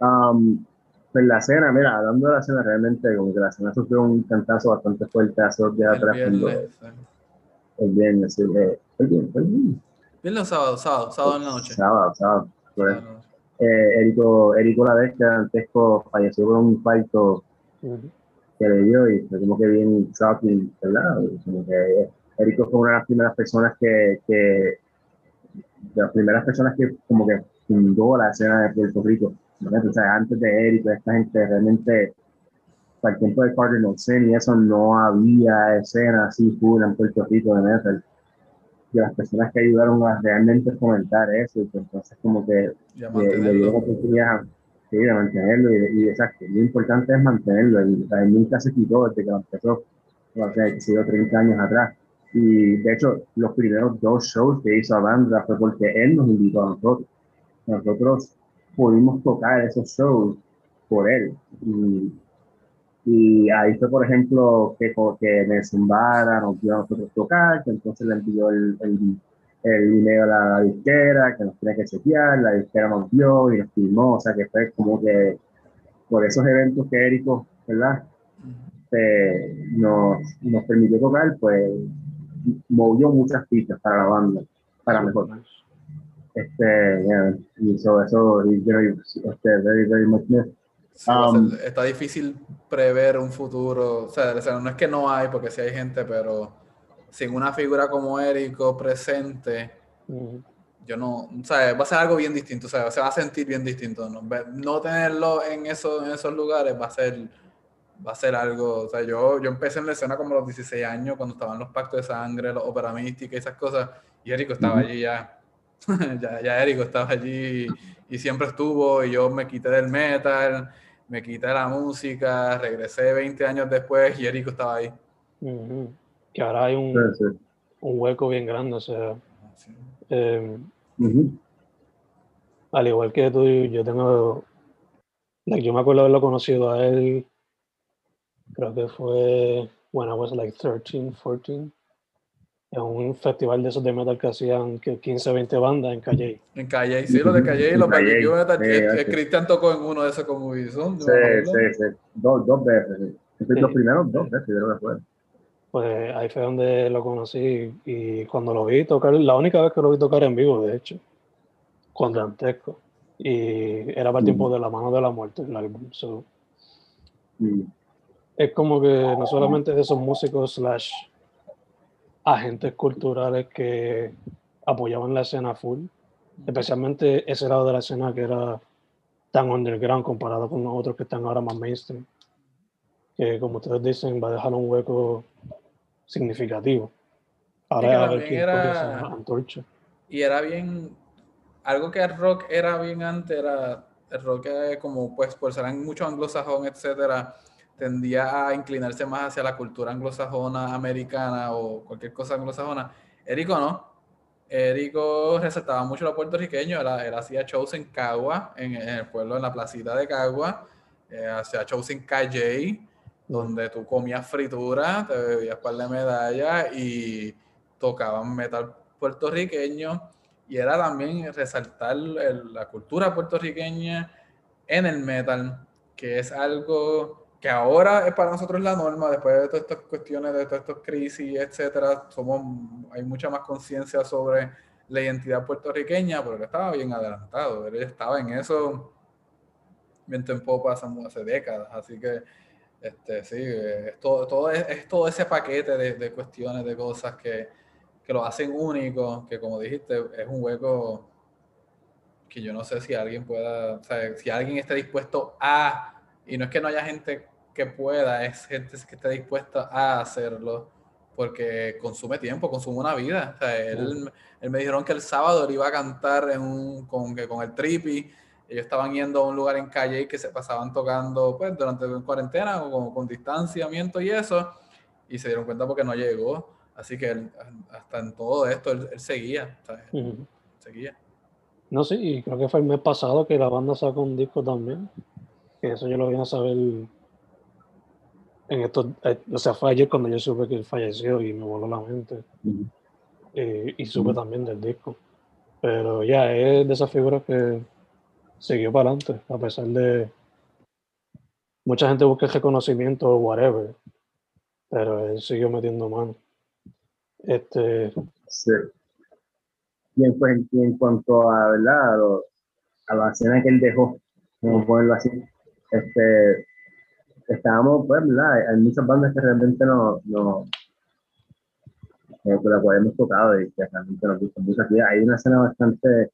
Um, pues la cena, mira, hablando de la cena, realmente como que la cena sufrió un cantazo bastante fuerte hace dos días atrás. El viernes, el viernes, sí, eh, el viernes, el viernes. Viernes o sábado, sábado, sábado en la noche. Sábado, sábado. Pues, eh, Erico, Erico la vez que Antesco falleció por un infarto que le dio y fue como que bien shocking, ¿verdad? Como que Erico fue una de las primeras personas que, que de las primeras personas que como que fundó la escena de Puerto Rico o sea, antes de Eric, esta gente realmente, para el tiempo de Cardinal Sin y eso, no había escena así full en Puerto Rico de metal. Y las personas que ayudaron a realmente fomentar eso, y pues, entonces como que le dio la oportunidad sí, de mantenerlo, y, y, exacto, lo importante es mantenerlo, y también nunca se quitó desde que lo empezó, o sea, que se 30 años atrás. Y de hecho, los primeros dos shows que hizo a Bandra fue porque él nos invitó a nosotros. Nosotros pudimos tocar esos shows por él. Y, y ahí fue, por ejemplo, que, que Nelson Vara nos dio a nosotros tocar, que entonces le envió el, el, el email a la, disquera, que nos tenía que chequear, la disquera nos vio y nos filmó, o sea que fue como que por esos eventos que Érico, ¿verdad? Eh, nos, nos permitió tocar, pues movió muchas pistas para la banda, para mejor. Este, y eso, eso, este, very, very much um, está difícil prever un futuro, o sea, no es que no hay, porque sí hay gente, pero sin una figura como Érico presente, yo no, o sea, va a ser algo bien distinto, o sea, se va a sentir bien distinto, no, no tenerlo en, eso, en esos lugares va a ser va a ser algo, o sea, yo, yo empecé en la escena como a los 16 años, cuando estaban los pactos de sangre, los opera mística y esas cosas, y Érico estaba allí ya ya, ya Érico estaba allí y siempre estuvo y yo me quité del metal, me quité de la música, regresé 20 años después y Érico estaba ahí. Que ahora hay un, un, hueco bien grande, o sea, em, al igual que tú, yo tengo, yo me acuerdo haberlo conocido a él, creo que fue when I was like 13, 14 en un festival de esos de metal que hacían 15 20 bandas en Calle. En Calle, sí, lo de Calle y los de Cristian tocó en uno de esos como. Sí, sí, sí, dos, dos veces. Los primeros dos veces, creo que fue. Pues ahí fue donde lo conocí y cuando lo vi tocar, la única vez que lo vi tocar en vivo, de hecho, con Dantesco. Y era para el tiempo mm. de La Mano de la Muerte, el álbum. Mm. Es como que no solamente de esos músicos slash agentes culturales que apoyaban la escena full, especialmente ese lado de la escena que era tan underground comparado con los otros que están ahora más mainstream, que como ustedes dicen va a dejar un hueco significativo. Ahora a ver era... antorcha. Y era bien, algo que el rock era bien antes, era el rock como pues por ser mucho anglosajón, etcétera, tendía a inclinarse más hacia la cultura anglosajona americana o cualquier cosa anglosajona. Érico no. Érico resaltaba mucho lo puertorriqueño, él, él hacía shows en Cagua, en, el pueblo, en la placita de Cagua, eh, hacía shows en Calle, donde tú comías fritura, te bebías par de medallas y tocaban metal puertorriqueño y era también resaltar la cultura puertorriqueña en el metal, que es algo que ahora es para nosotros la norma, después de todas estas cuestiones, de todas estas crisis, etcétera, somos, hay mucha más conciencia sobre la identidad puertorriqueña, pero él estaba bien adelantado, él estaba en eso viento en popa hace, décadas, así que este, sí, es todo, todo, es, es todo ese paquete de, de, cuestiones, de cosas que, que lo hacen único, que como dijiste, es un hueco que yo no sé si alguien pueda, o sea, si alguien esté dispuesto a, y no es que no haya gente que pueda, es gente que esté dispuesta a hacerlo, porque consume tiempo, consume una vida. O sea, él, él, me dijeron que el sábado él iba a cantar en un, con, con el tripi, ellos estaban yendo a un lugar en calle y que se pasaban tocando pues durante la cuarentena con, con distanciamiento y eso, y se dieron cuenta porque no llegó. Así que él, hasta en todo esto él, él seguía, ¿sabes? Uh -huh. seguía. No, sí, y creo que fue el mes pasado que la banda sacó un disco también. Que eso yo lo vine a saber en estos, eh, o sea, fue ayer cuando yo supe que él falleció y me voló la mente. Eh, y supe también del disco. Pero ya, es de esas figuras que siguió para adelante, a pesar de mucha gente busca reconocimiento o whatever, pero él siguió metiendo mano. Este, sí. Y en, pues, y en cuanto a, ¿verdad? A, lo, a, la escena que él dejó, vamos a ponerlo así, este, estábamos, pues, ¿verdad? Hay muchas bandas que realmente no, no eh, que la hemos tocado y que realmente nos gustan mucho aquí. Hay una escena bastante,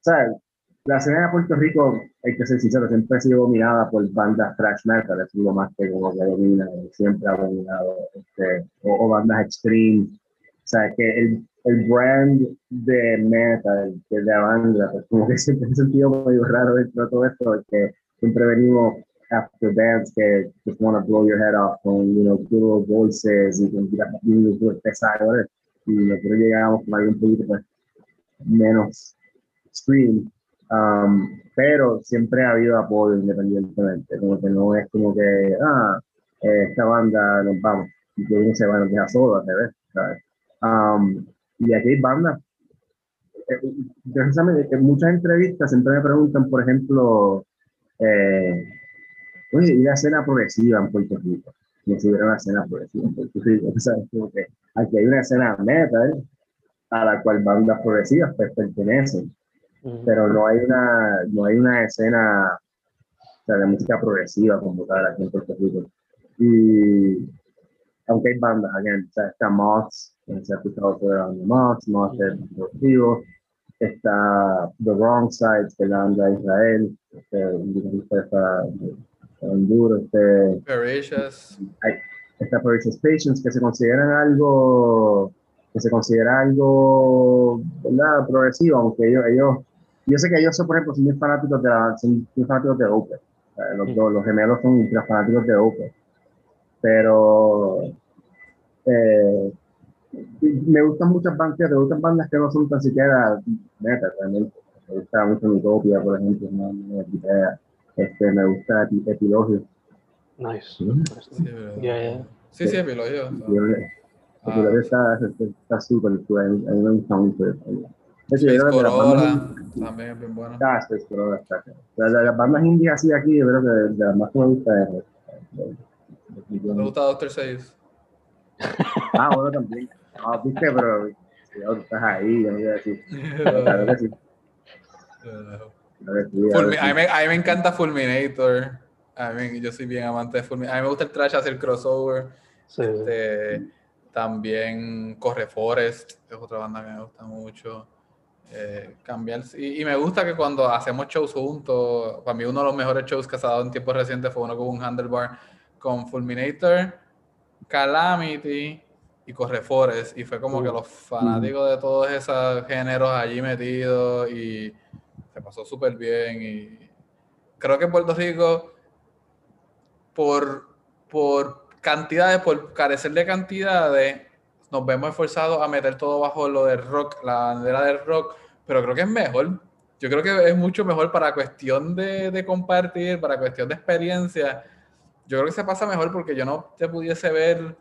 ¿sabes? La escena de Puerto Rico, hay que ser sincero, siempre ha sido dominada por bandas thrash metal, es lo más que como que domina, siempre ha dominado, este, o, o bandas extreme, o sea, que el, el brand de metal, de la banda, pues como que siempre ha sentido medio raro dentro de todo esto, porque siempre venimos after bands que just want to blow your head off con, you know, good voices y con músicos pesados, y nosotros llegamos con algo un poquito pues, menos extreme, um, pero siempre ha habido apoyo independientemente, como que no es como que, ah, eh, esta banda nos vamos, y que uno se va a dejar solo, al revés, ¿sabes? Um, y aquí hay bandas. Eh, en muchas entrevistas siempre me preguntan, por ejemplo, eh, oye, ¿y la escena progresiva en Puerto Rico? Si hubiera una escena progresiva en Puerto Rico, ¿sabes? Como que aquí hay una escena metal a la cual bandas progresivas pues, pertenecen, uh -huh. pero no hay una, no hay una escena o sea, de música progresiva como tal aquí en Puerto Rico. Y aunque hay bandas, again, o sea, está Moths, se ha escuchado sobre la banda Moths, Moths es deportivo, está The Wrong Sides, que es la banda de Israel, este, un guitarrista está duro, este, Pericious. Hay, está Pericious Patience, que se consideran algo, que se considera algo, ¿verdad? Progresivo, aunque ellos, ellos, yo sé que ellos, son, por ejemplo, son muy fanáticos de, la, son muy fanáticos de Open, los, mm. los, gemelos son fanáticos de Open pero eh, me gustan muchas bandas, me gustan bandas que no son tan siquiera metas, realmente. Me gusta mucho Utopia, por ejemplo, no, no este, me gusta Epilogio. Nice. Sí, pero... yeah, yeah. sí, sí, Epilogio. Epilogio está súper cool, a mí me gusta mucho. Space Corona también es bien bueno. Ah, Space Corona está. Las bandas indies así aquí, yo creo que de las más que me gusta es me gusta Doctor Seuss. Ah, bueno, también. Ah, viste, pero si estás ahí, yo no voy a decir. Claro que sí. Fulmi a, mí me, a, mí me, encanta Fulminator. A mí, yo soy bien amante de Fulminator. A mí me gusta el trash hacer crossover. Sí. Este, también Corre Forest, es otra banda que me gusta mucho. Eh, cambiar. Y, y, me gusta que cuando hacemos shows juntos, para mí uno de los mejores shows que se ha dado en tiempos recientes fue uno con un handlebar con Fulminator, Calamity y Correforest. Y fue como uh, que los fanáticos uh. de todos esos géneros allí metidos y se pasó súper bien. Y creo que Puerto Rico, por, por cantidades, por carecer de cantidades, nos vemos esforzados a meter todo bajo lo del rock, la bandera del rock, pero creo que es mejor. Yo creo que es mucho mejor para cuestión de, de compartir, para cuestión de experiencia. Yo creo que se pasa mejor porque yo no te pudiese ver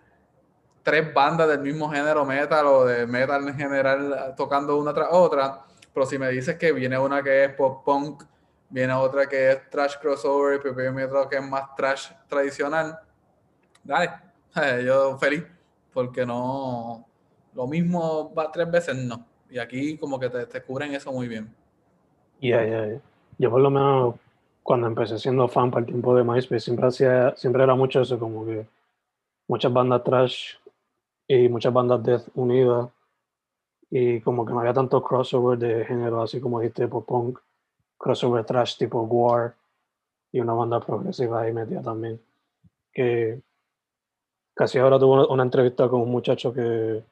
tres bandas del mismo género metal o de metal en general tocando una tras otra, pero si me dices que viene una que es pop punk, viene otra que es trash crossover, y viene otra que es más trash tradicional, dale, yo feliz, porque no, lo mismo va tres veces no, y aquí como que te, te cubren eso muy bien. Yeah, yeah, yeah. Yo por lo menos cuando empecé siendo fan para el tiempo de MySpace siempre hacía, siempre era mucho eso, como que muchas bandas trash y muchas bandas death unidas y como que no había tanto crossover de género así como dijiste pop punk, crossover trash tipo War y una banda progresiva ahí metida también. Que casi ahora tuve una entrevista con un muchacho que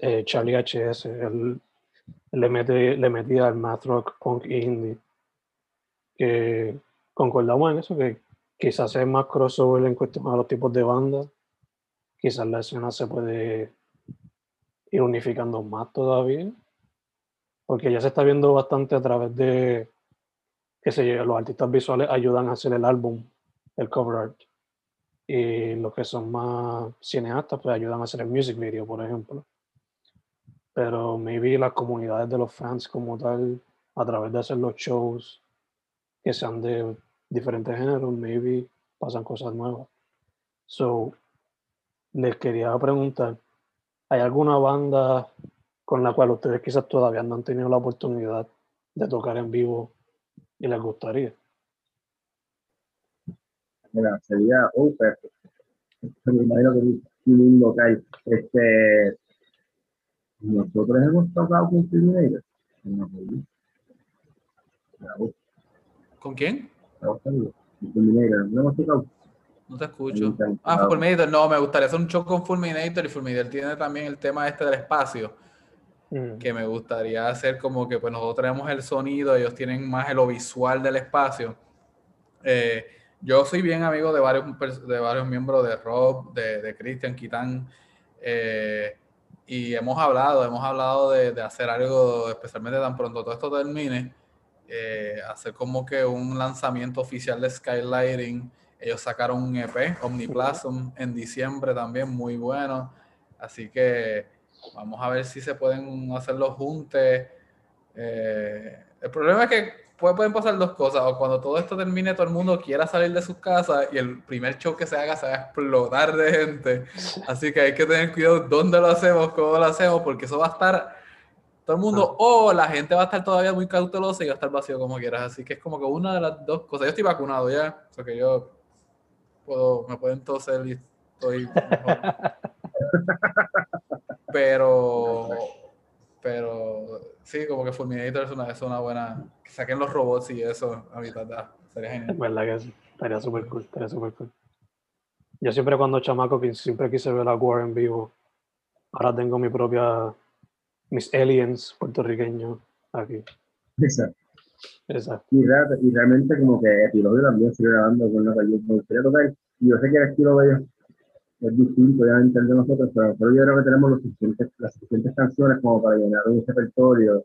eh, Charlie HS, él, le, mete, le metía al math rock, punk e indie. Que concordamos en eso, que quizás es más crossover en cuestión a los tipos de bandas. Quizás la escena se puede ir unificando más todavía. Porque ya se está viendo bastante a través de que los artistas visuales ayudan a hacer el álbum, el cover art. Y los que son más cineastas, pues ayudan a hacer el music video, por ejemplo pero maybe las comunidades de los fans como tal, a través de hacer los shows que sean de diferentes géneros, maybe pasan cosas nuevas. So, les quería preguntar, ¿hay alguna banda con la cual ustedes quizás todavía no han tenido la oportunidad de tocar en vivo y les gustaría? Mira, sería, oh, perfecto. Me imagino que es un lindo que hay. Este, nosotros hemos tocado con Fulminator. ¿Con quién? Con. No hemos tocado. No te escucho. Ah, Fulminator. No, me gustaría hacer un show con Fulminator y Fulminator tiene también el tema este del espacio. Mm. Que me gustaría hacer como que pues nosotros tenemos el sonido, ellos tienen más lo visual del espacio. Eh, yo soy bien amigo de varios, de varios miembros de Rob, de, de Christian Quitán. Eh, y hemos hablado, hemos hablado de, de, hacer algo, especialmente tan pronto todo esto termine, eh, hacer como que un lanzamiento oficial de Skylighting. Ellos sacaron un EP, Omniplasm, en diciembre también, muy bueno. Así que vamos a ver si se pueden hacer los juntes. Eh, el problema es que pueden pasar dos cosas, o cuando todo esto termine, todo el mundo quiera salir de sus casas y el primer show que se haga se va a explotar de gente. Así que hay que tener cuidado dónde lo hacemos, cómo lo hacemos, porque eso va a estar todo el mundo, o la gente va a estar todavía muy cautelosa y va a estar vacío como quieras. Así que es como que una de las dos cosas. Yo estoy vacunado ya, o sea que yo puedo, me pueden toser y estoy mejor. Pero pero sí, como que Fulminator es una, es una buena. Que saquen los robots y eso a mitad Sería genial. Es verdad que sí. Estaría súper cool. Estaría súper cool. Yo siempre cuando chamaco siempre quise ver a War en vivo. Ahora tengo mi propia. Mis aliens puertorriqueños aquí. Exacto. Exacto. Y, y realmente como que Epilodio también sigue grabando con la que yo me gustaría tocar. Yo sé que el estilo de ellos es distinto, obviamente, el de nosotros, pero, pero, yo creo que tenemos los suficientes, las suficientes canciones como para llenar un repertorio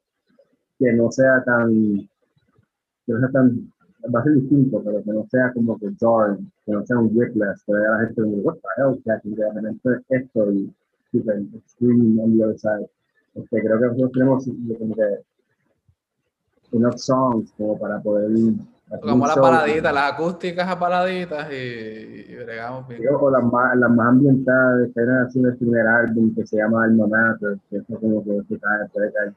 que no sea tan, que no sea tan, va a ser distinto, pero que no sea como que jarring, que no sea un whiplash, que vea la gente como, what the hell, que realmente esto y super extreme on the other side. Este, creo que nosotros tenemos como que enough songs como para poder Tocamos las paladitas, las acústicas a paladitas y, y bregamos bien. O las más, las más ambientadas, que así el primer álbum que se llama Alma Mater, que eso como que se cae, puede caer.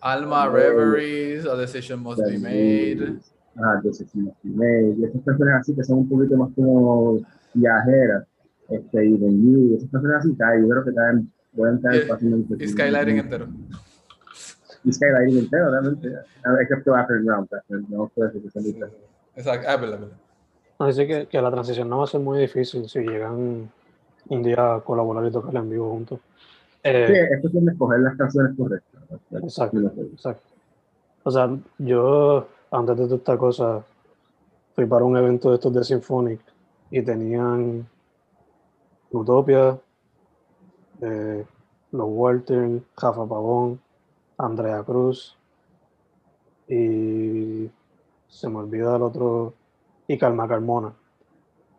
Alma Reveries, A Decision Must Be Made. Ah, Decision Must Be Made. Y esas canciones así que son un poquito más como viajeras. Este, y The New, esas canciones así caen, yo creo que caen, pueden caer fácilmente. Y Skylighting entero y Skylighting entero, realmente. Excepto After Ground, no puede ser que Exacto, ah, verdad. Así que, que la transición no va a ser muy difícil si llegan un día a colaborar y tocar en vivo juntos. Eh, sí, es cuestión de escoger las canciones correctas. Exacto, exacto. O sea, yo, antes de toda esta cosa, fui para un evento de estos de Symphonic y tenían Utopia, eh, los Walter, Rafa Pavón, Andrea Cruz y se me olvida el otro, y Calma Carmona.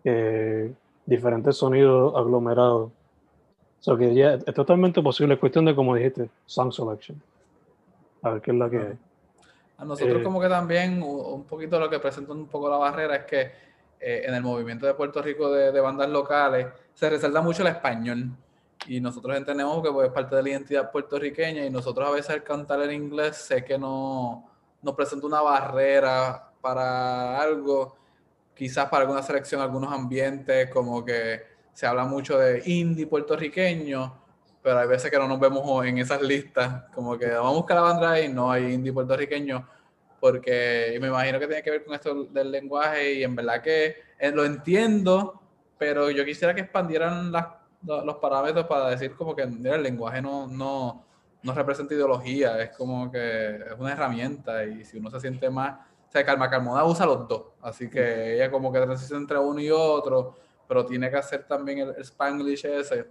Eh, diferentes sonidos aglomerados. So que ya es totalmente posible, es cuestión de, como dijiste, song selection. A ver qué es la que hay. A nosotros Eh, como que también un poquito lo que presenta un poco la barrera es que eh, en el movimiento de Puerto Rico de, de bandas locales se resalta mucho el español y nosotros entendemos que pues, es parte de la identidad puertorriqueña y nosotros a veces al cantar en inglés sé que no nos presenta una barrera para algo, quizás para alguna selección, algunos ambientes, como que se habla mucho de indie puertorriqueño, pero hay veces que no nos vemos en esas listas, como que vamos a buscar la bandera y no hay indie puertorriqueño, porque me imagino que tiene que ver con esto del lenguaje y en verdad que eh, lo entiendo, pero yo quisiera que expandieran las- los parámetros para decir como que mira, el lenguaje no, no, no representa ideología, es como que es una herramienta y si uno se siente más, o sea, Calma Carmona usa los dos, así que ella como que transiciona entre uno y otro, pero tiene que hacer también el, el Spanglish ese,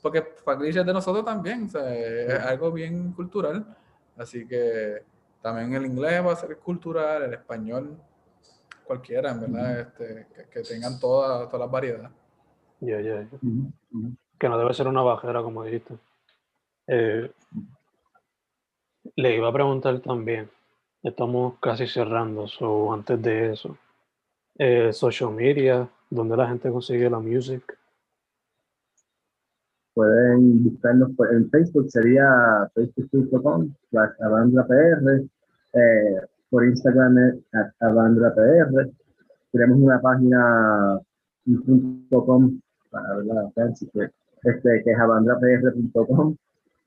porque Spanglish es de nosotros también, o sea, es algo bien cultural, así que también el inglés va a ser cultural, el español, cualquiera, en verdad, este, que, que tengan todas todas las variedades. Ya, ya, ya. Que no debe ser una bajera, como dijiste. Eh, le iba a preguntar también, estamos casi cerrando, so antes de eso, eh, social media, donde la gente consigue la music. Pueden buscarnos en Facebook, sería facebook.com avandrapr, eh, por Instagram es avandrapr. Tenemos una página .com para verdad, fancy, que, este, que es avandrapr.com.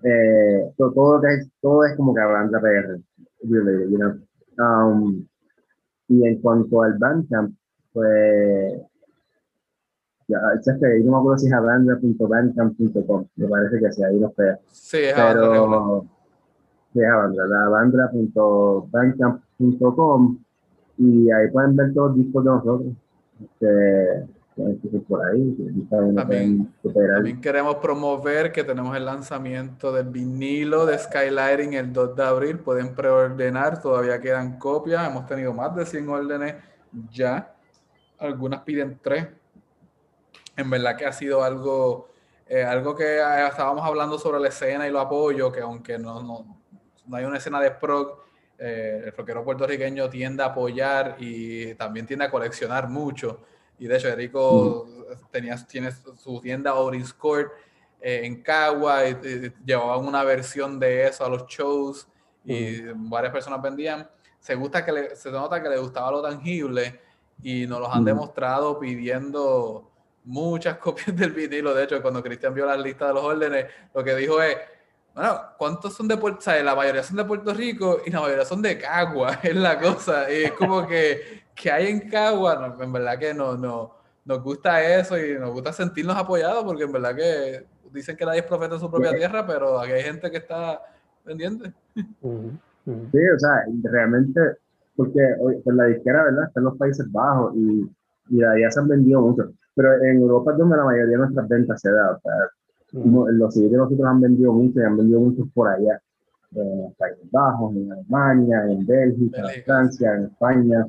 Eh, todo, todo, es, todo es como que avandrapr, really, you know. Um, y en cuanto al Bandcamp, pues ya, que no me acuerdo si es avandra.bandcamp.com, me parece que sí, ahí nos pega. Sí, es. Pero sí, es avandra.bandcamp.com y ahí pueden ver todos los discos de nosotros. Este, por ahí, También-. También queremos promover que tenemos el lanzamiento del vinilo de Skylighting el 2 de abril. Pueden preordenar, todavía quedan copias. Hemos tenido más de 100 órdenes ya. Algunas piden 3. En verdad que ha sido algo, eh, algo que eh, estábamos hablando sobre la escena y lo apoyo, que aunque no, no, no hay una escena de prog, eh, el rockero puertorriqueño tiende a apoyar y también tiende a coleccionar mucho. Y de hecho, Erico tenía, tiene su tienda Oris Court eh, en Cagua y, y llevaban una versión de eso a los shows y varias personas vendían. Se, gusta que le- se nota que le gustaba lo tangible y nos los han Ujú. demostrado pidiendo muchas copias del vinilo. De hecho, cuando Cristian vio las listas de los órdenes, lo que dijo es, bueno, ¿cuántos son de Puerto Rico? La mayoría son de Puerto Rico y la mayoría son de Cagua, es la cosa. Y es como que, que hay en Cagua, no, en verdad que no, no, nos gusta eso y nos gusta sentirnos apoyados porque en verdad que dicen que nadie es profeta en su propia tierra, pero aquí hay gente que está pendiente. Sí, o sea, realmente, porque hoy- pues la disquera, ¿verdad? Está en los Países Bajos y, y de allá se han vendido mucho. Pero en Europa es donde la mayoría de nuestras ventas se da. O sea, como los CDs de nosotros han vendido mucho y han vendido muchos por allá. En los Países Bajos, en Alemania, en Bélgica, en. Francia, en España.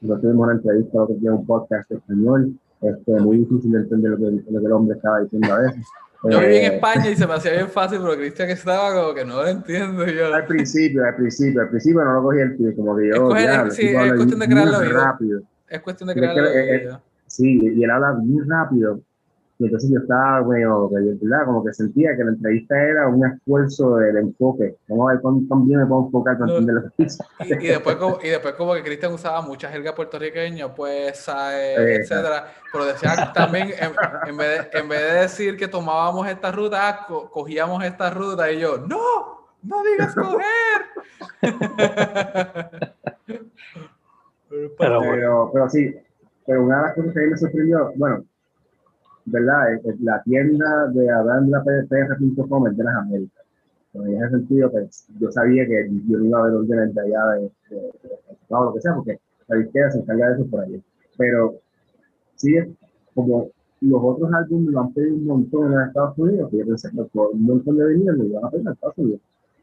Nosotros tuvimos una entrevista otro día en un podcast español. Este, muy difícil de entender lo que, lo que el hombre estaba diciendo a veces. Yo viví en Eh, España y se me hacía bien fácil, pero Cristian estaba como que no lo entiendo. Yo, Al principio, al principio, al principio no lo cogí el pie, como que yo, Es diablo, sí, es cuestión de bien crear la vida. rápido. es cuestión de Pero crear es que, vida. Sí, y él habla muy rápido. Y entonces yo estaba, bueno, ¿verdad? Como que sentía que la entrevista era un esfuerzo del enfoque. Vamos a ver cuán, cuán bien me puedo enfocar para No. lo que. Y, y después como, y después como que Cristian usaba mucha jerga puertorriqueña, pues, Eh, etcétera. Pero decía también, en, en vez de, en vez de decir que tomábamos esta ruta, ah, co- cogíamos esta ruta y yo, ¡no! ¡No digas coger! Pero Pero, pero sí, pero una de las cosas que a mí me sorprendió, bueno, ¿verdad? Es- es la tienda de avandrapr.com es de las Américas. Pero en ese sentido, pues, yo sabía que yo no iba a ver órdenes de allá de, de, de- lo que sea, porque la izquierda se encarga de eso por allí. Pero sí como los otros álbumes lo han pedido un montón en Estados Unidos, yo pensé que por un montón de vinilos lo iban a pedir en Estados Unidos.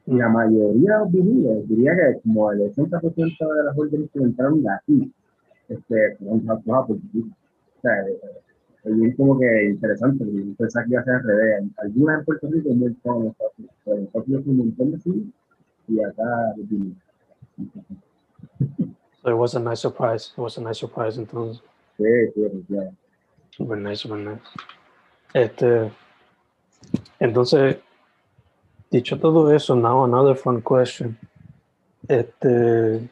Y la mayoría de los vinilos, diría que como el 80% de las órdenes que entraron de aquí, este, fueron Apple. O sea, eh, es bien como que interesante, porque yo pensaba que iba a ser al revés. Algunas en Puerto Rico y montón en Estados Unidos. Pero en Estados Unidos un montón de sí, y acá vinilos. So it was a nice surprise. It was a nice surprise entonces. Sí, sí, efectivamente. Super nice, super nice. Este, entonces, dicho todo eso, now another fun question. Este,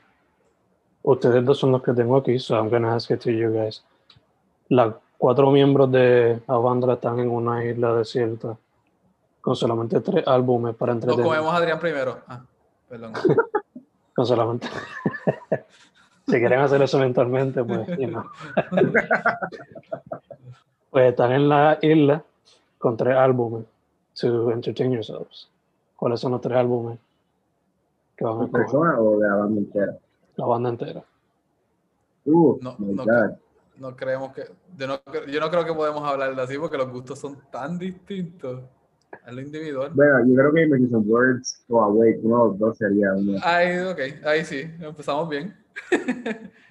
ustedes dos son los que tengo aquí, so I'm gonna ask it to you guys. Los cuatro miembros de Avandra están en una isla desierta con solamente tres álbumes para Nos entretener. comemos a Adrián primero. Ah, perdón. Con solamente. si quieren hacer eso eventualmente, pues, know. pues están en la isla con tres álbumes to entertain yourselves. ¿Cuáles son los tres álbumes que van a persona o de la banda entera? La banda entera. Uh, No, my no, God. No creemos que. Yo no, yo no creo que podemos hablar de así porque los gustos son tan distintos. A lo individual. Bueno, yo creo que Some Words o Awake, uno de los dos sería uno. Ahí, ok, ahí sí, empezamos bien.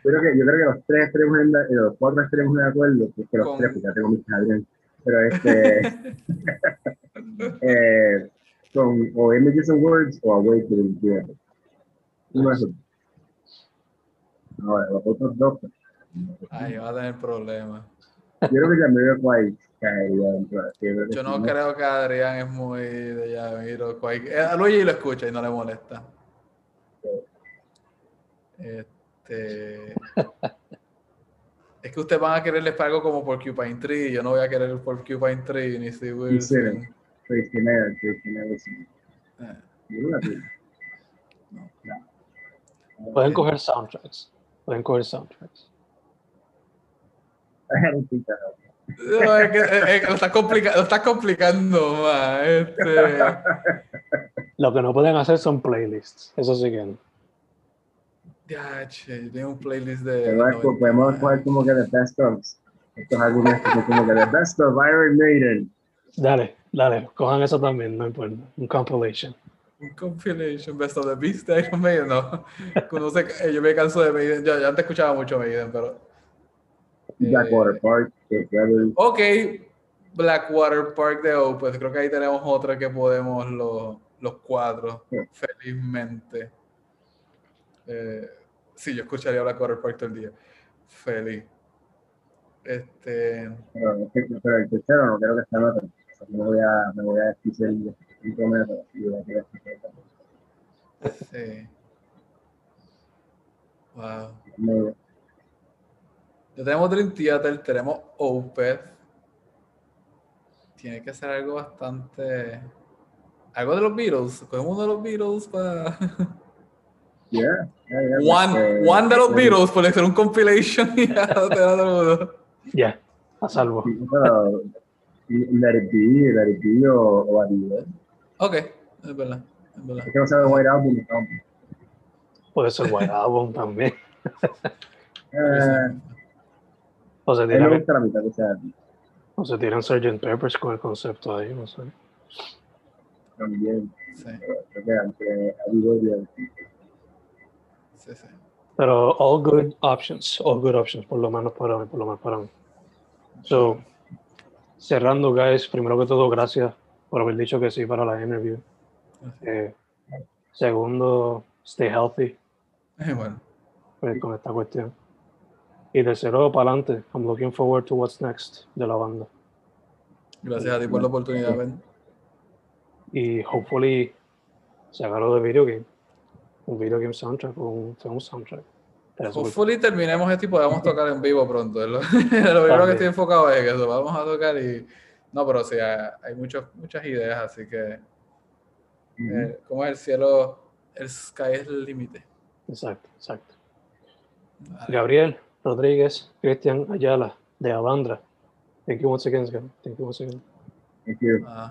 Yo creo que, yo creo que los tres tenemos en, eh, los cuatro tenemos de acuerdo, es que los Con- tres, porque ya tengo mis Adrián. Pero este. eh, con o Making Some Words o Awake. Uno de esos. Ahora, los otros dos. Ahí va a tener problemas. Yo creo que Jamiroquai caería dentro de yo no creo que Adrián es muy de Jamiroquai. Eh, A Luigi lo escucha y no le molesta. Este. Es que ustedes van a quererles algo como Porcupine Tree. Yo no voy a querer Porcupine Tree ni sí. Pueden coger soundtracks. Pueden coger soundtracks. I don't think that helps. No, es que, es que lo estás complica- lo estás complicando más. Este, Lo que no pueden hacer son playlists. Eso sí que no. ya, che, yo tengo un playlist de. Podemos, noventa. podemos coger como que the best of estos álbumes como que the best of Iron Maiden. Dale, dale, cojan eso también, no importa. Un compilation. Un compilation Best of the Beast de Iron Maiden, no. Cuando se- eh, yo me canso de Maiden. Yo, yo antes escuchaba mucho Maiden, pero. Blackwater Eh, Park. Ok, Blackwater Park de Opeth. Creo que ahí tenemos otra que podemos los, los cuatro, Sí. felizmente. Eh, sí, yo escucharía Blackwater Park todo el día. Feliz. Este. Pero, es que- pero el tercero no creo que sea otro. Me voy a, me voy a desquitar el cinco metros y voy a también. Sí. Wow. Ya tenemos Dream Theater, tenemos Opeth. Tiene que ser algo bastante. Algo de los Beatles. Cogemos uno de los Beatles para. Yeah, yeah, yeah, One, eh, one de los eh, Beatles, por hacer un compilation y ya te da todo el mundo. Ya, a salvo. Let It Be, Let It Be o, o Adidas. Ok, es verdad. Es verdad. Es que no sabe White Album. no. Puede ser White Album también. Eh, O se me tiran, la mitad que sea o se tiran Sgt. Peppers con el concepto ahí, no sé. también. Sí, Creo que Be. sí, sí. Pero all good options, all good options, por lo menos para mí, por lo menos para mí. So, cerrando, guys, primero que todo, gracias por haber dicho que sí para la interview. Eh, segundo, stay healthy Eh, Bueno, eh, con esta cuestión. Y tercero, para adelante. I'm looking forward to what's next de la banda. gracias a ti por la oportunidad, Ben. Y hopefully se haga lo de video game. Un video game soundtrack o un film soundtrack. Hopefully terminemos esto y podamos tocar en vivo pronto. Lo, lo primero que estoy enfocado es que eso, vamos a tocar y... No, pero sí, hay, muchos, muchas ideas, así que... eh, como es el cielo, el sky es el límite. Exacto, exacto. Vale. Gabriel Rodríguez, Cristian Ayala, de Avandra. Thank you once again. Thank you once again. Thank you. Ah,